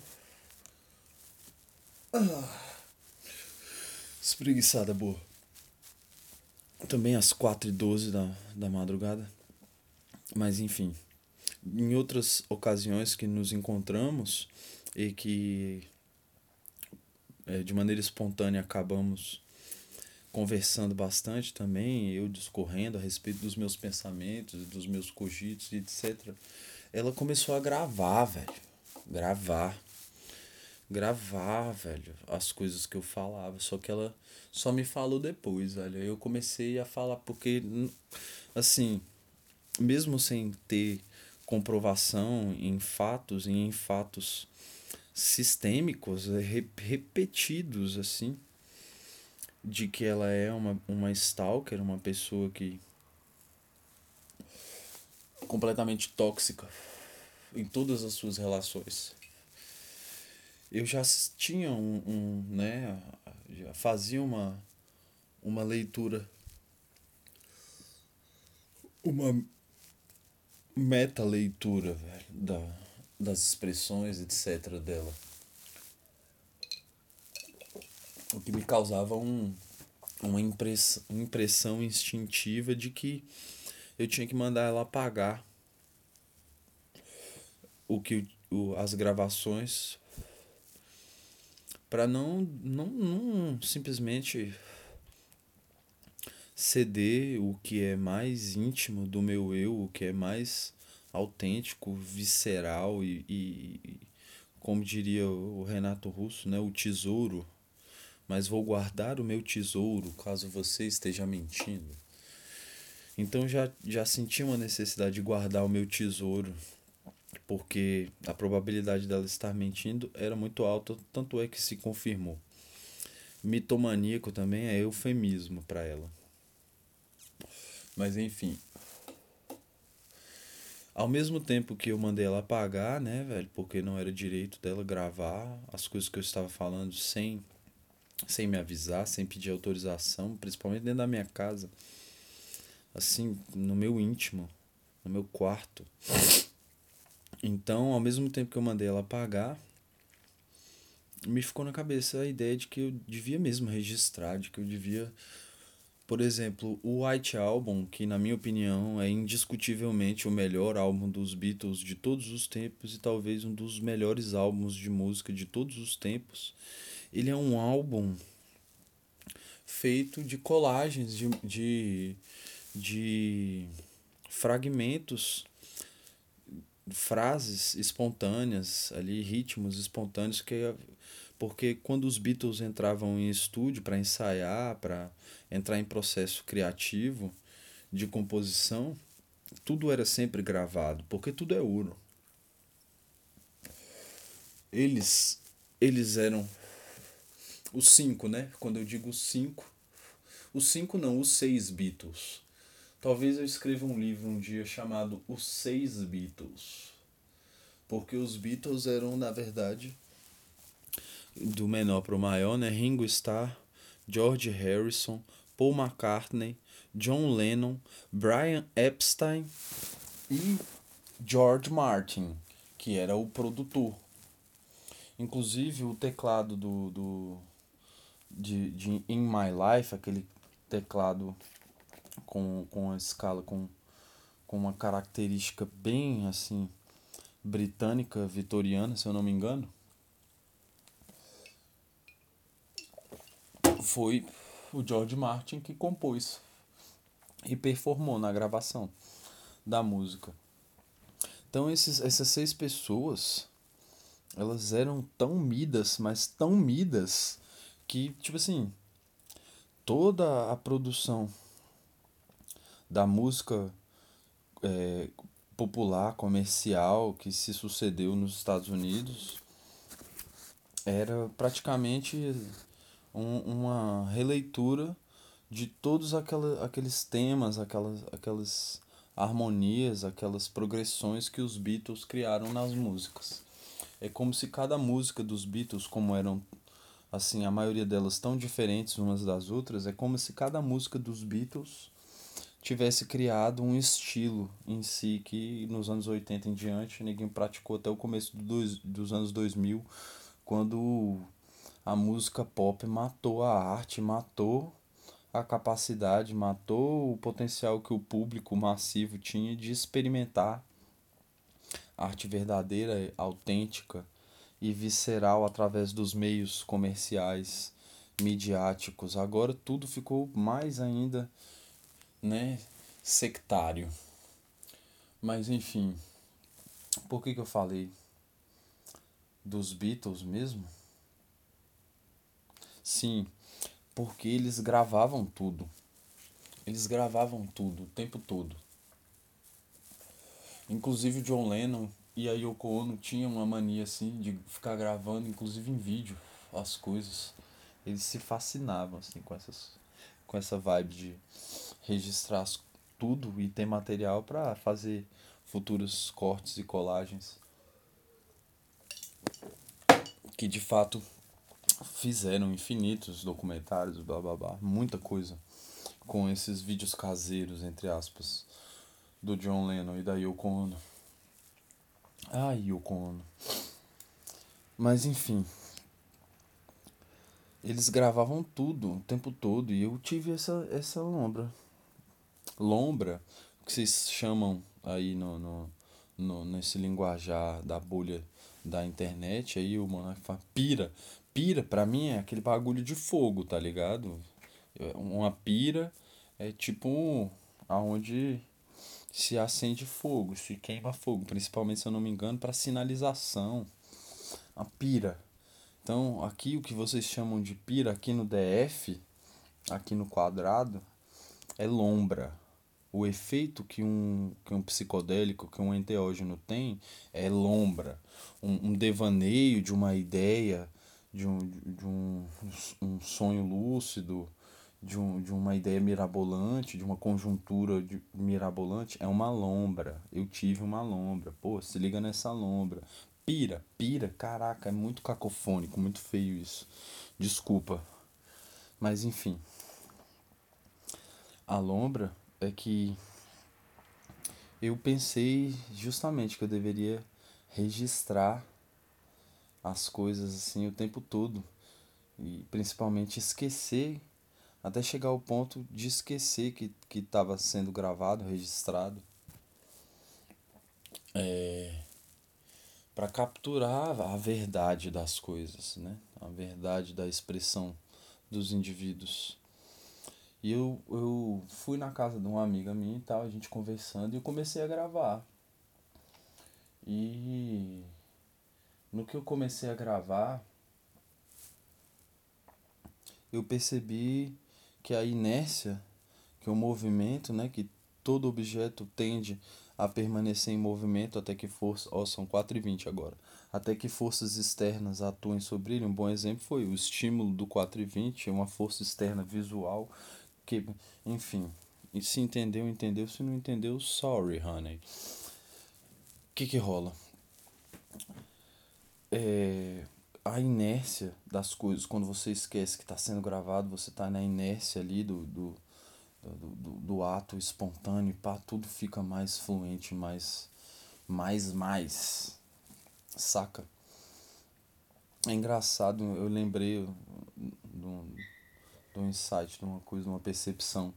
S1: ah. Espreguiçada boa. Também às 4h12 da, da madrugada. Mas enfim. Em outras ocasiões que nos encontramos e que é, de maneira espontânea acabamos conversando bastante também, eu discorrendo a respeito dos meus pensamentos, dos meus cogitos, etc. Ela começou a gravar, velho. Gravar gravar, velho, as coisas que eu falava. Só que ela só me falou depois, velho. Eu comecei a falar, porque, assim, mesmo sem ter comprovação em fatos e em fatos sistêmicos, é, repetidos, assim, de que ela é uma, uma stalker, uma pessoa que. completamente tóxica em todas as suas relações eu já tinha um, um né, já fazia uma, uma leitura, uma meta-leitura da, das expressões, etc. dela. O que me causava um, uma impress, impressão instintiva de que eu tinha que mandar ela apagar o que o, as gravações para não, não, não simplesmente ceder o que é mais íntimo do meu eu, o que é mais autêntico, visceral e, e como diria o Renato Russo, né, o tesouro. Mas vou guardar o meu tesouro caso você esteja mentindo. Então já, já senti uma necessidade de guardar o meu tesouro porque a probabilidade dela estar mentindo era muito alta, tanto é que se confirmou. Mitomaníaco também é eufemismo para ela. Mas enfim. Ao mesmo tempo que eu mandei ela apagar, né, velho, porque não era direito dela gravar as coisas que eu estava falando sem sem me avisar, sem pedir autorização, principalmente dentro da minha casa. Assim, no meu íntimo, no meu quarto. Então, ao mesmo tempo que eu mandei ela pagar, me ficou na cabeça a ideia de que eu devia mesmo registrar, de que eu devia Por exemplo, o White Album, que na minha opinião é indiscutivelmente o melhor álbum dos Beatles de todos os tempos e talvez um dos melhores álbuns de música de todos os tempos. Ele é um álbum feito de colagens de, de, de fragmentos, frases espontâneas ali, ritmos espontâneos que porque quando os Beatles entravam em estúdio para ensaiar, para entrar em processo criativo de composição, tudo era sempre gravado, porque tudo é ouro. Eles eles eram os cinco, né? Quando eu digo cinco, os cinco não, os seis Beatles. Talvez eu escreva um livro um dia chamado Os Seis Beatles. Porque os Beatles eram, na verdade, do menor para o maior, né? Ringo Starr, George Harrison, Paul McCartney, John Lennon, Brian Epstein e George Martin, que era o produtor. Inclusive o teclado do, do de, de In My Life, aquele teclado com, com a escala com, com uma característica bem assim britânica, vitoriana, se eu não me engano. Foi o George Martin que compôs e performou na gravação da música. Então esses, essas seis pessoas, elas eram tão midas, mas tão midas que tipo assim, toda a produção da música é, popular, comercial que se sucedeu nos Estados Unidos era praticamente um, uma releitura de todos aquela, aqueles temas, aquelas, aquelas harmonias, aquelas progressões que os Beatles criaram nas músicas. É como se cada música dos Beatles, como eram assim, a maioria delas tão diferentes umas das outras, é como se cada música dos Beatles tivesse criado um estilo em si que nos anos 80 em diante ninguém praticou até o começo do dois, dos anos 2000, quando a música pop matou a arte, matou a capacidade, matou o potencial que o público massivo tinha de experimentar arte verdadeira, autêntica e visceral através dos meios comerciais, midiáticos. Agora tudo ficou mais ainda, né, sectário. Mas enfim, por que que eu falei dos Beatles mesmo? Sim, porque eles gravavam tudo. Eles gravavam tudo, o tempo todo. Inclusive o John Lennon e a Yoko Ono tinha uma mania assim de ficar gravando, inclusive em vídeo, as coisas. Eles se fascinavam assim com essas com essa vibe de registrar tudo e ter material para fazer futuros cortes e colagens. Que de fato fizeram infinitos documentários, blá blá blá, muita coisa com esses vídeos caseiros, entre aspas, do John Lennon e da Yoko Ono. Ai, Yoko Ono. Mas enfim. Eles gravavam tudo o tempo todo e eu tive essa, essa lombra. Lombra, que vocês chamam aí no, no, no, nesse linguajar da bolha da internet, aí o Monark fala pira. Pira, pra mim, é aquele bagulho de fogo, tá ligado? Uma pira é tipo aonde se acende fogo, se queima fogo, principalmente se eu não me engano, para sinalização. A pira. Então, aqui o que vocês chamam de pira aqui no DF, aqui no quadrado, é lombra. O efeito que um, que um psicodélico, que um enteógeno tem, é lombra. Um, um devaneio de uma ideia, de um, de um, um sonho lúcido, de, um, de uma ideia mirabolante, de uma conjuntura de, mirabolante, é uma lombra. Eu tive uma lombra. Pô, se liga nessa lombra. Pira, pira, caraca, é muito cacofônico, muito feio isso. Desculpa. Mas enfim. A lombra é que eu pensei justamente que eu deveria registrar as coisas assim o tempo todo e principalmente esquecer até chegar ao ponto de esquecer que que estava sendo gravado, registrado. É, para capturar a verdade das coisas, né? A verdade da expressão dos indivíduos. E eu, eu fui na casa de uma amiga minha e tal, a gente conversando, e eu comecei a gravar. E no que eu comecei a gravar, eu percebi que a inércia, que o movimento, né, que todo objeto tende a permanecer em movimento até que forças, ó, oh, são 4 e 20 agora, até que forças externas atuem sobre ele. Um bom exemplo foi o estímulo do 4 e 20, uma força externa visual que, enfim, e se entendeu, entendeu, se não entendeu, sorry, honey. O que que rola? É, a inércia das coisas, quando você esquece que está sendo gravado, você está na inércia ali do, do, do, do, do ato espontâneo, pá, tudo fica mais fluente, mais, mais, mais, saca? É engraçado, eu lembrei do, do insight, de uma coisa, de uma percepção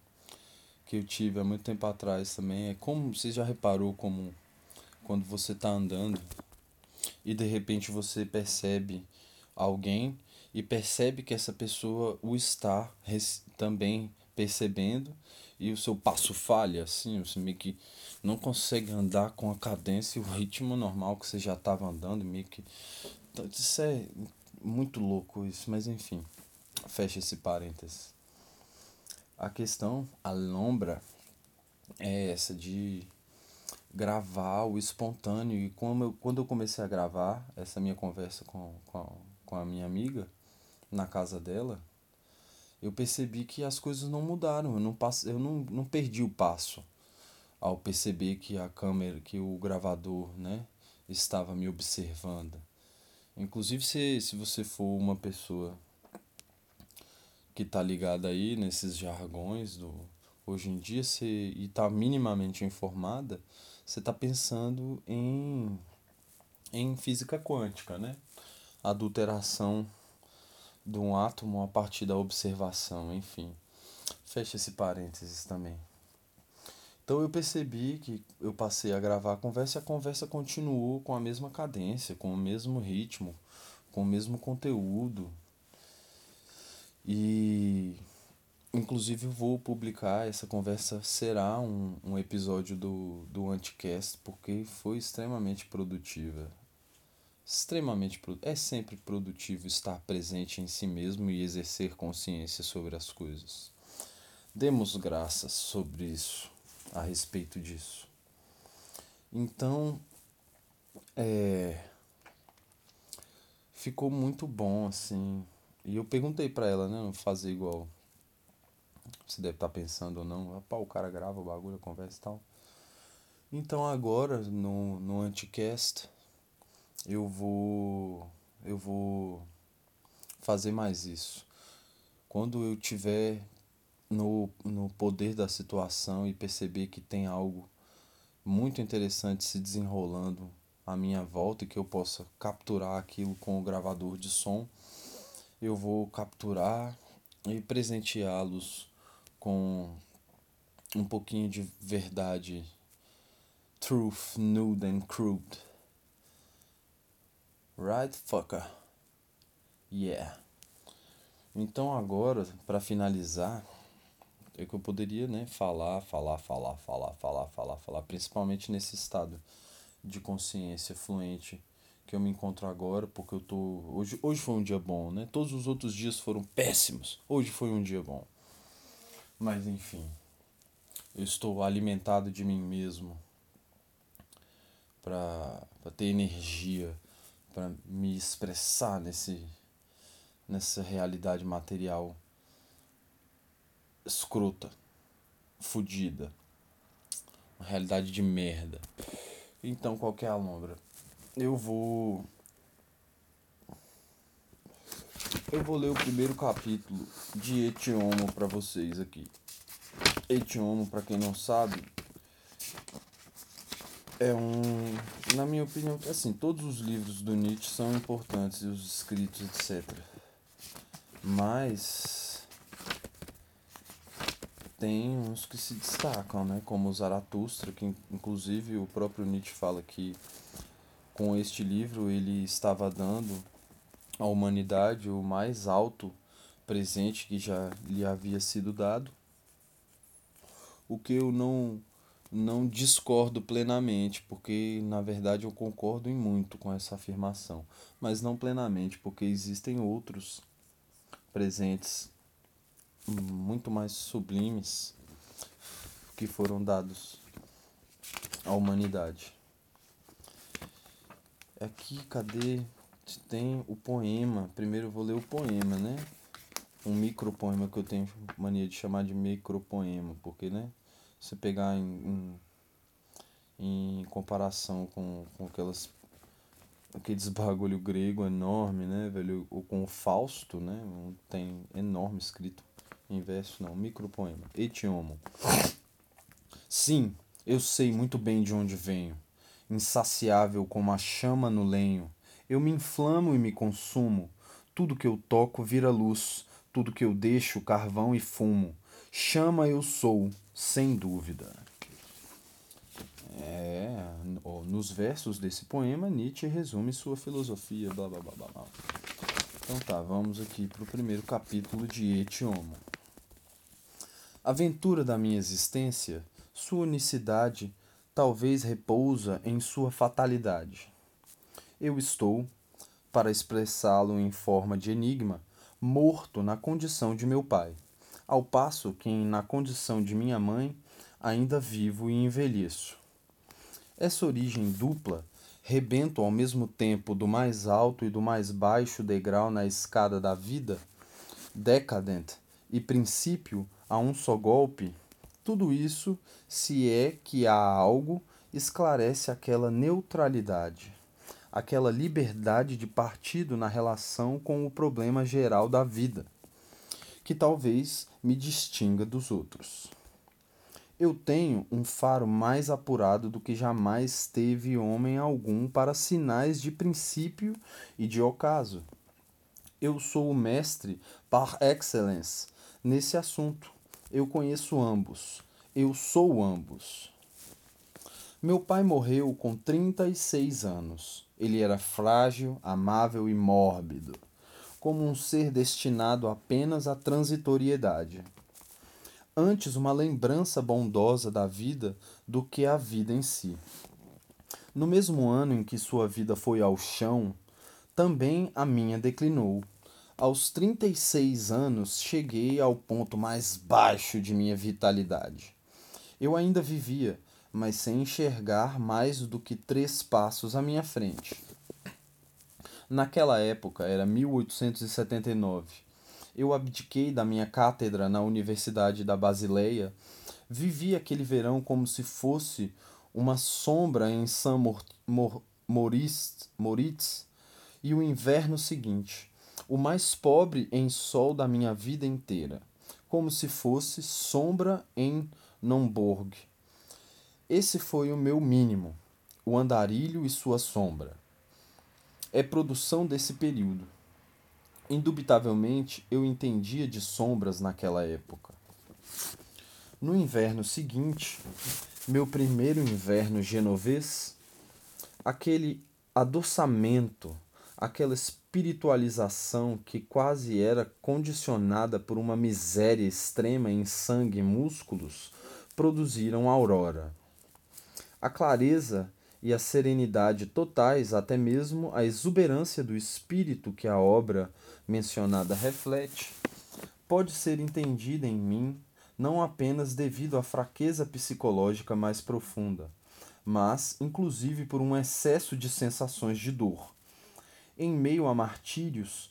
S1: que eu tive há muito tempo atrás também. É como, você já reparou como quando você está andando e de repente você percebe alguém e percebe que essa pessoa o está também percebendo e o seu passo falha, assim, você meio que não consegue andar com a cadência e o ritmo normal que você já estava andando, meio que. Então, isso é muito louco isso, mas enfim, fecha esse parênteses. A questão, a lombra, é essa de gravar o espontâneo. E como eu, quando eu comecei a gravar essa minha conversa com, com, a, com a minha amiga na casa dela, eu percebi que as coisas não mudaram. Eu não, passe, eu não, não perdi o passo ao perceber que a câmera, que o gravador, né, estava me observando. Inclusive, se, se você for uma pessoa que está ligada aí nesses jargões do hoje em dia se, e está minimamente informada, você está pensando em, em física quântica, né? Adulteração de um átomo a partir da observação, enfim. Fecha esse parênteses também. Então eu percebi que eu passei a gravar a conversa e a conversa continuou com a mesma cadência, com o mesmo ritmo, com o mesmo conteúdo. E Inclusive vou publicar, essa conversa será um, um episódio do, do Anticast, porque foi extremamente produtiva. Extremamente É sempre produtivo estar presente em si mesmo e exercer consciência sobre as coisas. Demos graças sobre isso, a respeito disso. Então, é, ficou muito bom assim. E eu perguntei para ela, né, fazer igual você deve estar tá pensando ou não, Pá, o cara grava o bagulho, conversa e tal. Então agora no, no Anticast eu vou eu vou fazer mais isso. Quando eu tiver no, no poder da situação e perceber que tem algo muito interessante se desenrolando à minha volta e que eu possa capturar aquilo com o gravador de som, eu vou capturar e presenteá-los com um pouquinho de verdade. Truth, nude and crude. Right, fucker? Yeah. Então agora, para finalizar, é que eu poderia, né, falar, falar, falar, falar, falar, falar, falar, principalmente nesse estado de consciência fluente que eu me encontro agora, porque eu tô hoje, hoje foi um dia bom, né? Todos os outros dias foram péssimos. Hoje foi um dia bom. Mas enfim, eu estou alimentado de mim mesmo para ter energia para me expressar nesse nessa realidade material escrota, fodida, uma realidade de merda. Então, qual é a lombra? Eu vou Eu vou ler o primeiro capítulo de Etiomo para vocês aqui. Etiomo, para quem não sabe, é um, na minha opinião, assim, todos os livros do Nietzsche são importantes, os escritos, etc. Mas tem uns que se destacam, né? Como o Zaratustra, que inclusive o próprio Nietzsche fala que com este livro ele estava dando à humanidade o mais alto presente que já lhe havia sido dado. O que eu não não discordo plenamente, porque na verdade eu concordo em muito com essa afirmação, mas não plenamente, porque existem outros presentes muito mais sublimes que foram dados à humanidade. Aqui, cadê? Tem o poema. Primeiro eu vou ler o poema, né? Um micropoema que eu tenho mania de chamar de micropoema, porque, né? Você pegar em, em, em comparação com, com aquelas aqueles bagulho grego enorme, né, velho? Ou com o Fausto, né? Tem enorme escrito em verso, não, micropoema. Etiomo. Sim, eu sei muito bem de onde venho. Insaciável como a chama no lenho. Eu me inflamo e me consumo. Tudo que eu toco vira luz. Tudo que eu deixo, carvão e fumo. Chama eu sou, sem dúvida. É, nos versos desse poema, Nietzsche resume sua filosofia, blá blá blá blá. Então tá, vamos aqui para o primeiro capítulo de. A aventura da minha existência, sua unicidade, talvez repousa em sua fatalidade. Eu estou, para expressá-lo em forma de enigma, morto na condição de meu pai, ao passo que na condição de minha mãe ainda vivo e envelheço. Essa origem dupla, rebento ao mesmo tempo do mais alto e do mais baixo degrau na escada da vida, decadent e princípio a um só golpe, tudo isso, se é que há algo, esclarece aquela neutralidade aquela liberdade de partido na relação com o problema geral da vida, que talvez me distinga dos outros. Eu tenho um faro mais apurado do que jamais teve homem algum para sinais de princípio e de ocaso. Eu sou o mestre par excellence nesse assunto. Eu conheço ambos. Eu sou ambos. Meu pai morreu com 36 anos. Ele era frágil, amável e mórbido, como um ser destinado apenas à transitoriedade. Antes uma lembrança bondosa da vida do que a vida em si. No mesmo ano em que sua vida foi ao chão, também a minha declinou. Aos 36 anos cheguei ao ponto mais baixo de minha vitalidade. Eu ainda vivia, mas sem enxergar mais do que três passos à minha frente. Naquela época, era 1879, eu abdiquei da minha cátedra na Universidade da Basileia, vivi aquele verão como se fosse uma sombra em São Moritz, Moritz e o inverno seguinte, o mais pobre em sol da minha vida inteira, como se fosse sombra em Nomborg esse foi o meu mínimo, o andarilho e sua sombra. É produção desse período. Indubitavelmente eu entendia de sombras naquela época. No inverno seguinte, meu primeiro inverno genovês, aquele adoçamento, aquela espiritualização que quase era condicionada por uma miséria extrema em sangue e músculos, produziram aurora a clareza e a serenidade totais, até mesmo a exuberância do espírito que a obra mencionada reflete, pode ser entendida em mim não apenas devido à fraqueza psicológica mais profunda, mas inclusive por um excesso de sensações de dor. Em meio a martírios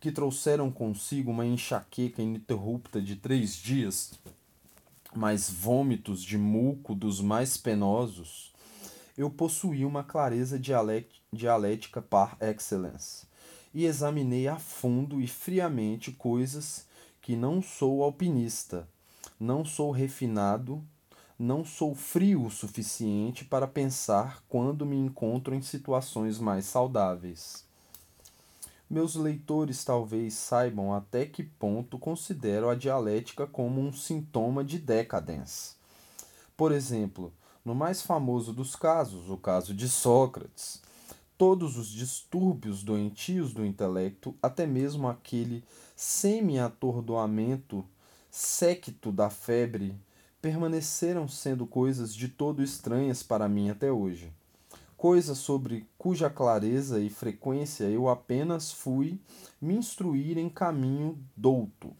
S1: que trouxeram consigo uma enxaqueca ininterrupta de três dias, mas vômitos de muco dos mais penosos, eu possuí uma clareza dialética par excellence e examinei a fundo e friamente coisas que não sou alpinista, não sou refinado, não sou frio o suficiente para pensar quando me encontro em situações mais saudáveis. Meus leitores talvez saibam até que ponto considero a dialética como um sintoma de decadência. Por exemplo, no mais famoso dos casos, o caso de Sócrates, todos os distúrbios doentios do intelecto, até mesmo aquele semi-atordoamento séquito da febre, permaneceram sendo coisas de todo estranhas para mim até hoje coisa sobre cuja clareza e frequência eu apenas fui me instruir em caminho douto.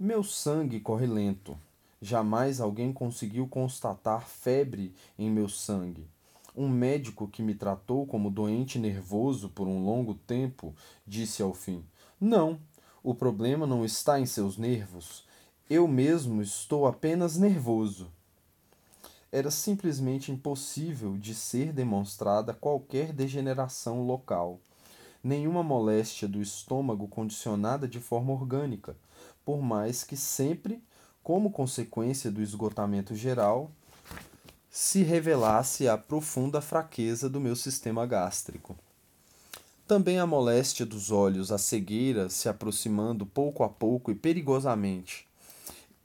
S1: Meu sangue corre lento. Jamais alguém conseguiu constatar febre em meu sangue. Um médico que me tratou como doente nervoso por um longo tempo disse ao fim: Não, o problema não está em seus nervos. Eu mesmo estou apenas nervoso era simplesmente impossível de ser demonstrada qualquer degeneração local, nenhuma moléstia do estômago condicionada de forma orgânica, por mais que sempre, como consequência do esgotamento geral, se revelasse a profunda fraqueza do meu sistema gástrico. Também a moléstia dos olhos, a cegueira se aproximando pouco a pouco e perigosamente,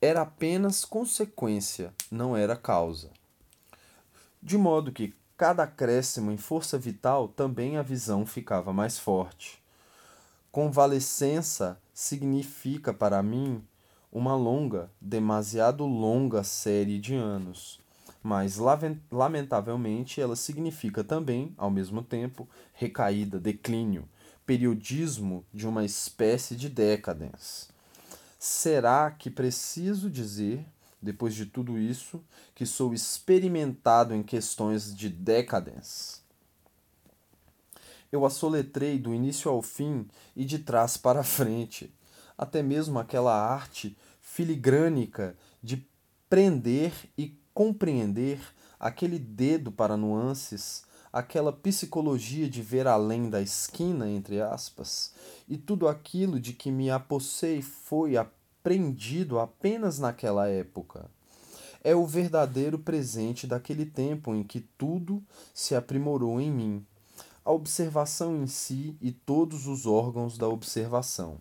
S1: era apenas consequência, não era causa. De modo que, cada acréscimo em força vital, também a visão ficava mais forte. Convalescença significa para mim uma longa, demasiado longa série de anos, mas lamentavelmente ela significa também, ao mesmo tempo, recaída, declínio, periodismo de uma espécie de decadência. Será que preciso dizer, depois de tudo isso, que sou experimentado em questões de decadência? Eu a soletrei do início ao fim e de trás para frente, até mesmo aquela arte filigrânica de prender e compreender aquele dedo para nuances, aquela psicologia de ver além da esquina, entre aspas, e tudo aquilo de que me apossei foi aprendido apenas naquela época. É o verdadeiro presente daquele tempo em que tudo se aprimorou em mim, a observação em si e todos os órgãos da observação.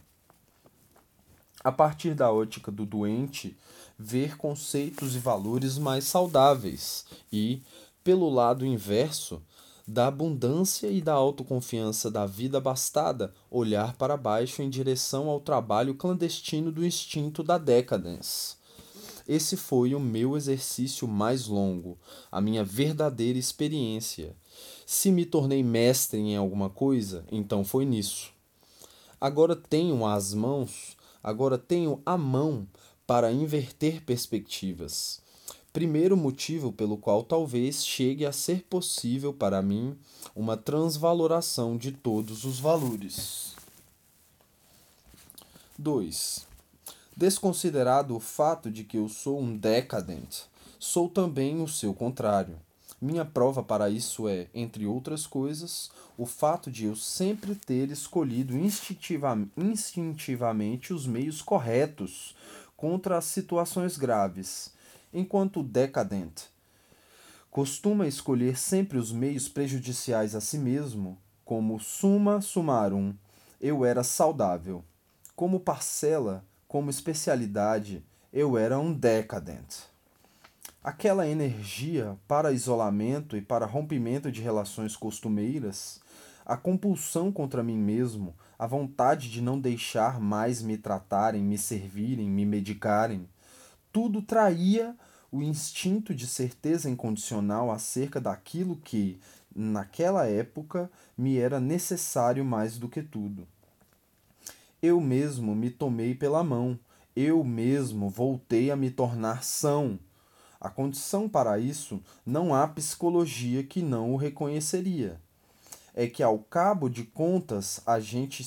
S1: A partir da ótica do doente, ver conceitos e valores mais saudáveis e, pelo lado inverso, da abundância e da autoconfiança da vida bastada olhar para baixo em direção ao trabalho clandestino do instinto da decadência. Esse foi o meu exercício mais longo, a minha verdadeira experiência. Se me tornei mestre em alguma coisa, então foi nisso. Agora tenho as mãos, agora tenho a mão para inverter perspectivas primeiro motivo pelo qual talvez chegue a ser possível para mim uma transvaloração de todos os valores. 2. Desconsiderado o fato de que eu sou um decadent, sou também o seu contrário. Minha prova para isso é, entre outras coisas, o fato de eu sempre ter escolhido instintiva instintivamente os meios corretos contra as situações graves enquanto decadente costuma escolher sempre os meios prejudiciais a si mesmo, como summa summarum, eu era saudável. Como parcela, como especialidade, eu era um decadente. Aquela energia para isolamento e para rompimento de relações costumeiras, a compulsão contra mim mesmo, a vontade de não deixar mais me tratarem, me servirem, me medicarem, tudo traía o instinto de certeza incondicional acerca daquilo que, naquela época, me era necessário mais do que tudo. Eu mesmo me tomei pela mão, eu mesmo voltei a me tornar são. A condição para isso não há psicologia que não o reconheceria. É que ao cabo de contas a gente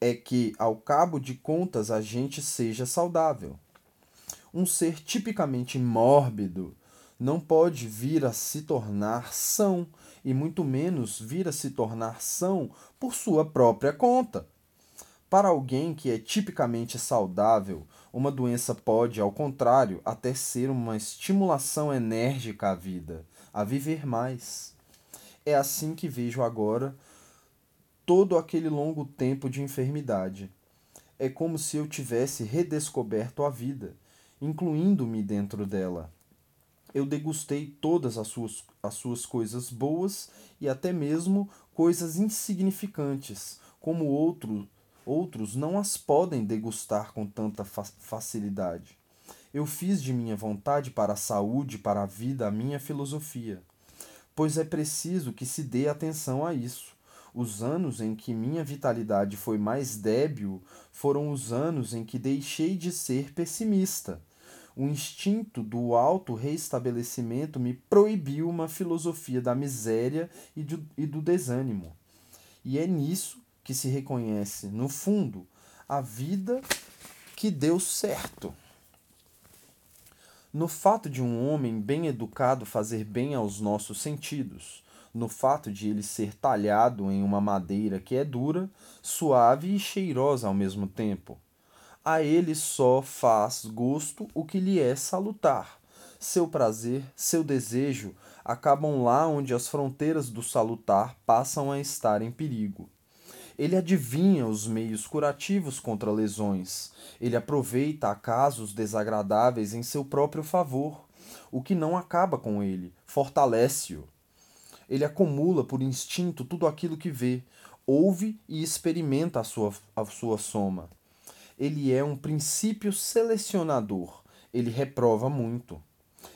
S1: é que ao cabo de contas a gente seja saudável um ser tipicamente mórbido não pode vir a se tornar são, e muito menos vir a se tornar são por sua própria conta. Para alguém que é tipicamente saudável, uma doença pode, ao contrário, até ser uma estimulação enérgica à vida, a viver mais. É assim que vejo agora todo aquele longo tempo de enfermidade. É como se eu tivesse redescoberto a vida, incluindo-me dentro dela. Eu degustei todas as suas, as suas coisas boas e até mesmo coisas insignificantes, como outro, outros não as podem degustar com tanta fa facilidade. Eu fiz de minha vontade para a saúde, para a vida, a minha filosofia. Pois é preciso que se dê atenção a isso. Os anos em que minha vitalidade foi mais débil foram os anos em que deixei de ser pessimista. O instinto do auto-reestabelecimento me proibiu uma filosofia da miséria e do, e do desânimo. E é nisso que se reconhece, no fundo, a vida que deu certo. No fato de um homem bem educado fazer bem aos nossos sentidos, no fato de ele ser talhado em uma madeira que é dura, suave e cheirosa ao mesmo tempo. A ele só faz gosto o que lhe é salutar. Seu prazer, seu desejo acabam lá onde as fronteiras do salutar passam a estar em perigo. Ele adivinha os meios curativos contra lesões. Ele aproveita acasos desagradáveis em seu próprio favor, o que não acaba com ele, fortalece-o. Ele acumula por instinto tudo aquilo que vê, ouve e experimenta a sua, a sua soma. Ele é um princípio selecionador. Ele reprova muito.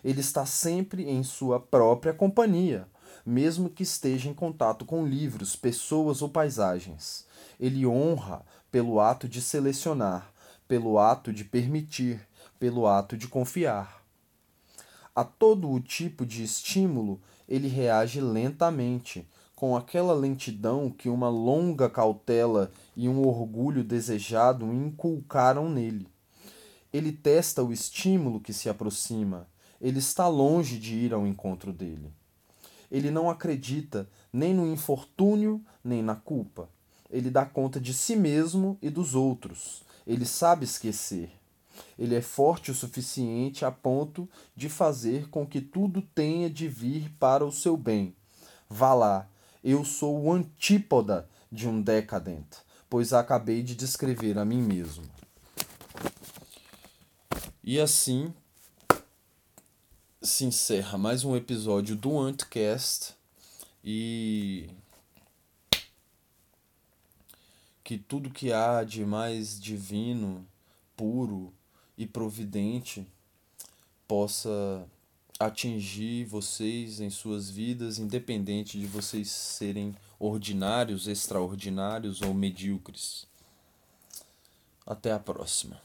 S1: Ele está sempre em sua própria companhia mesmo que esteja em contato com livros, pessoas ou paisagens. Ele honra pelo ato de selecionar, pelo ato de permitir, pelo ato de confiar. A todo o tipo de estímulo, ele reage lentamente, com aquela lentidão que uma longa cautela e um orgulho desejado inculcaram nele. Ele testa o estímulo que se aproxima, ele está longe de ir ao encontro dele. Ele não acredita nem no infortúnio, nem na culpa. Ele dá conta de si mesmo e dos outros. Ele sabe esquecer. Ele é forte o suficiente a ponto de fazer com que tudo tenha de vir para o seu bem. Vá lá, eu sou o antípoda de um decadente, pois acabei de descrever a mim mesmo. E assim se encerra mais um episódio do Antcast e que tudo que há de mais divino, puro e providente possa atingir vocês em suas vidas, independente de vocês serem ordinários, extraordinários ou medíocres. Até a próxima.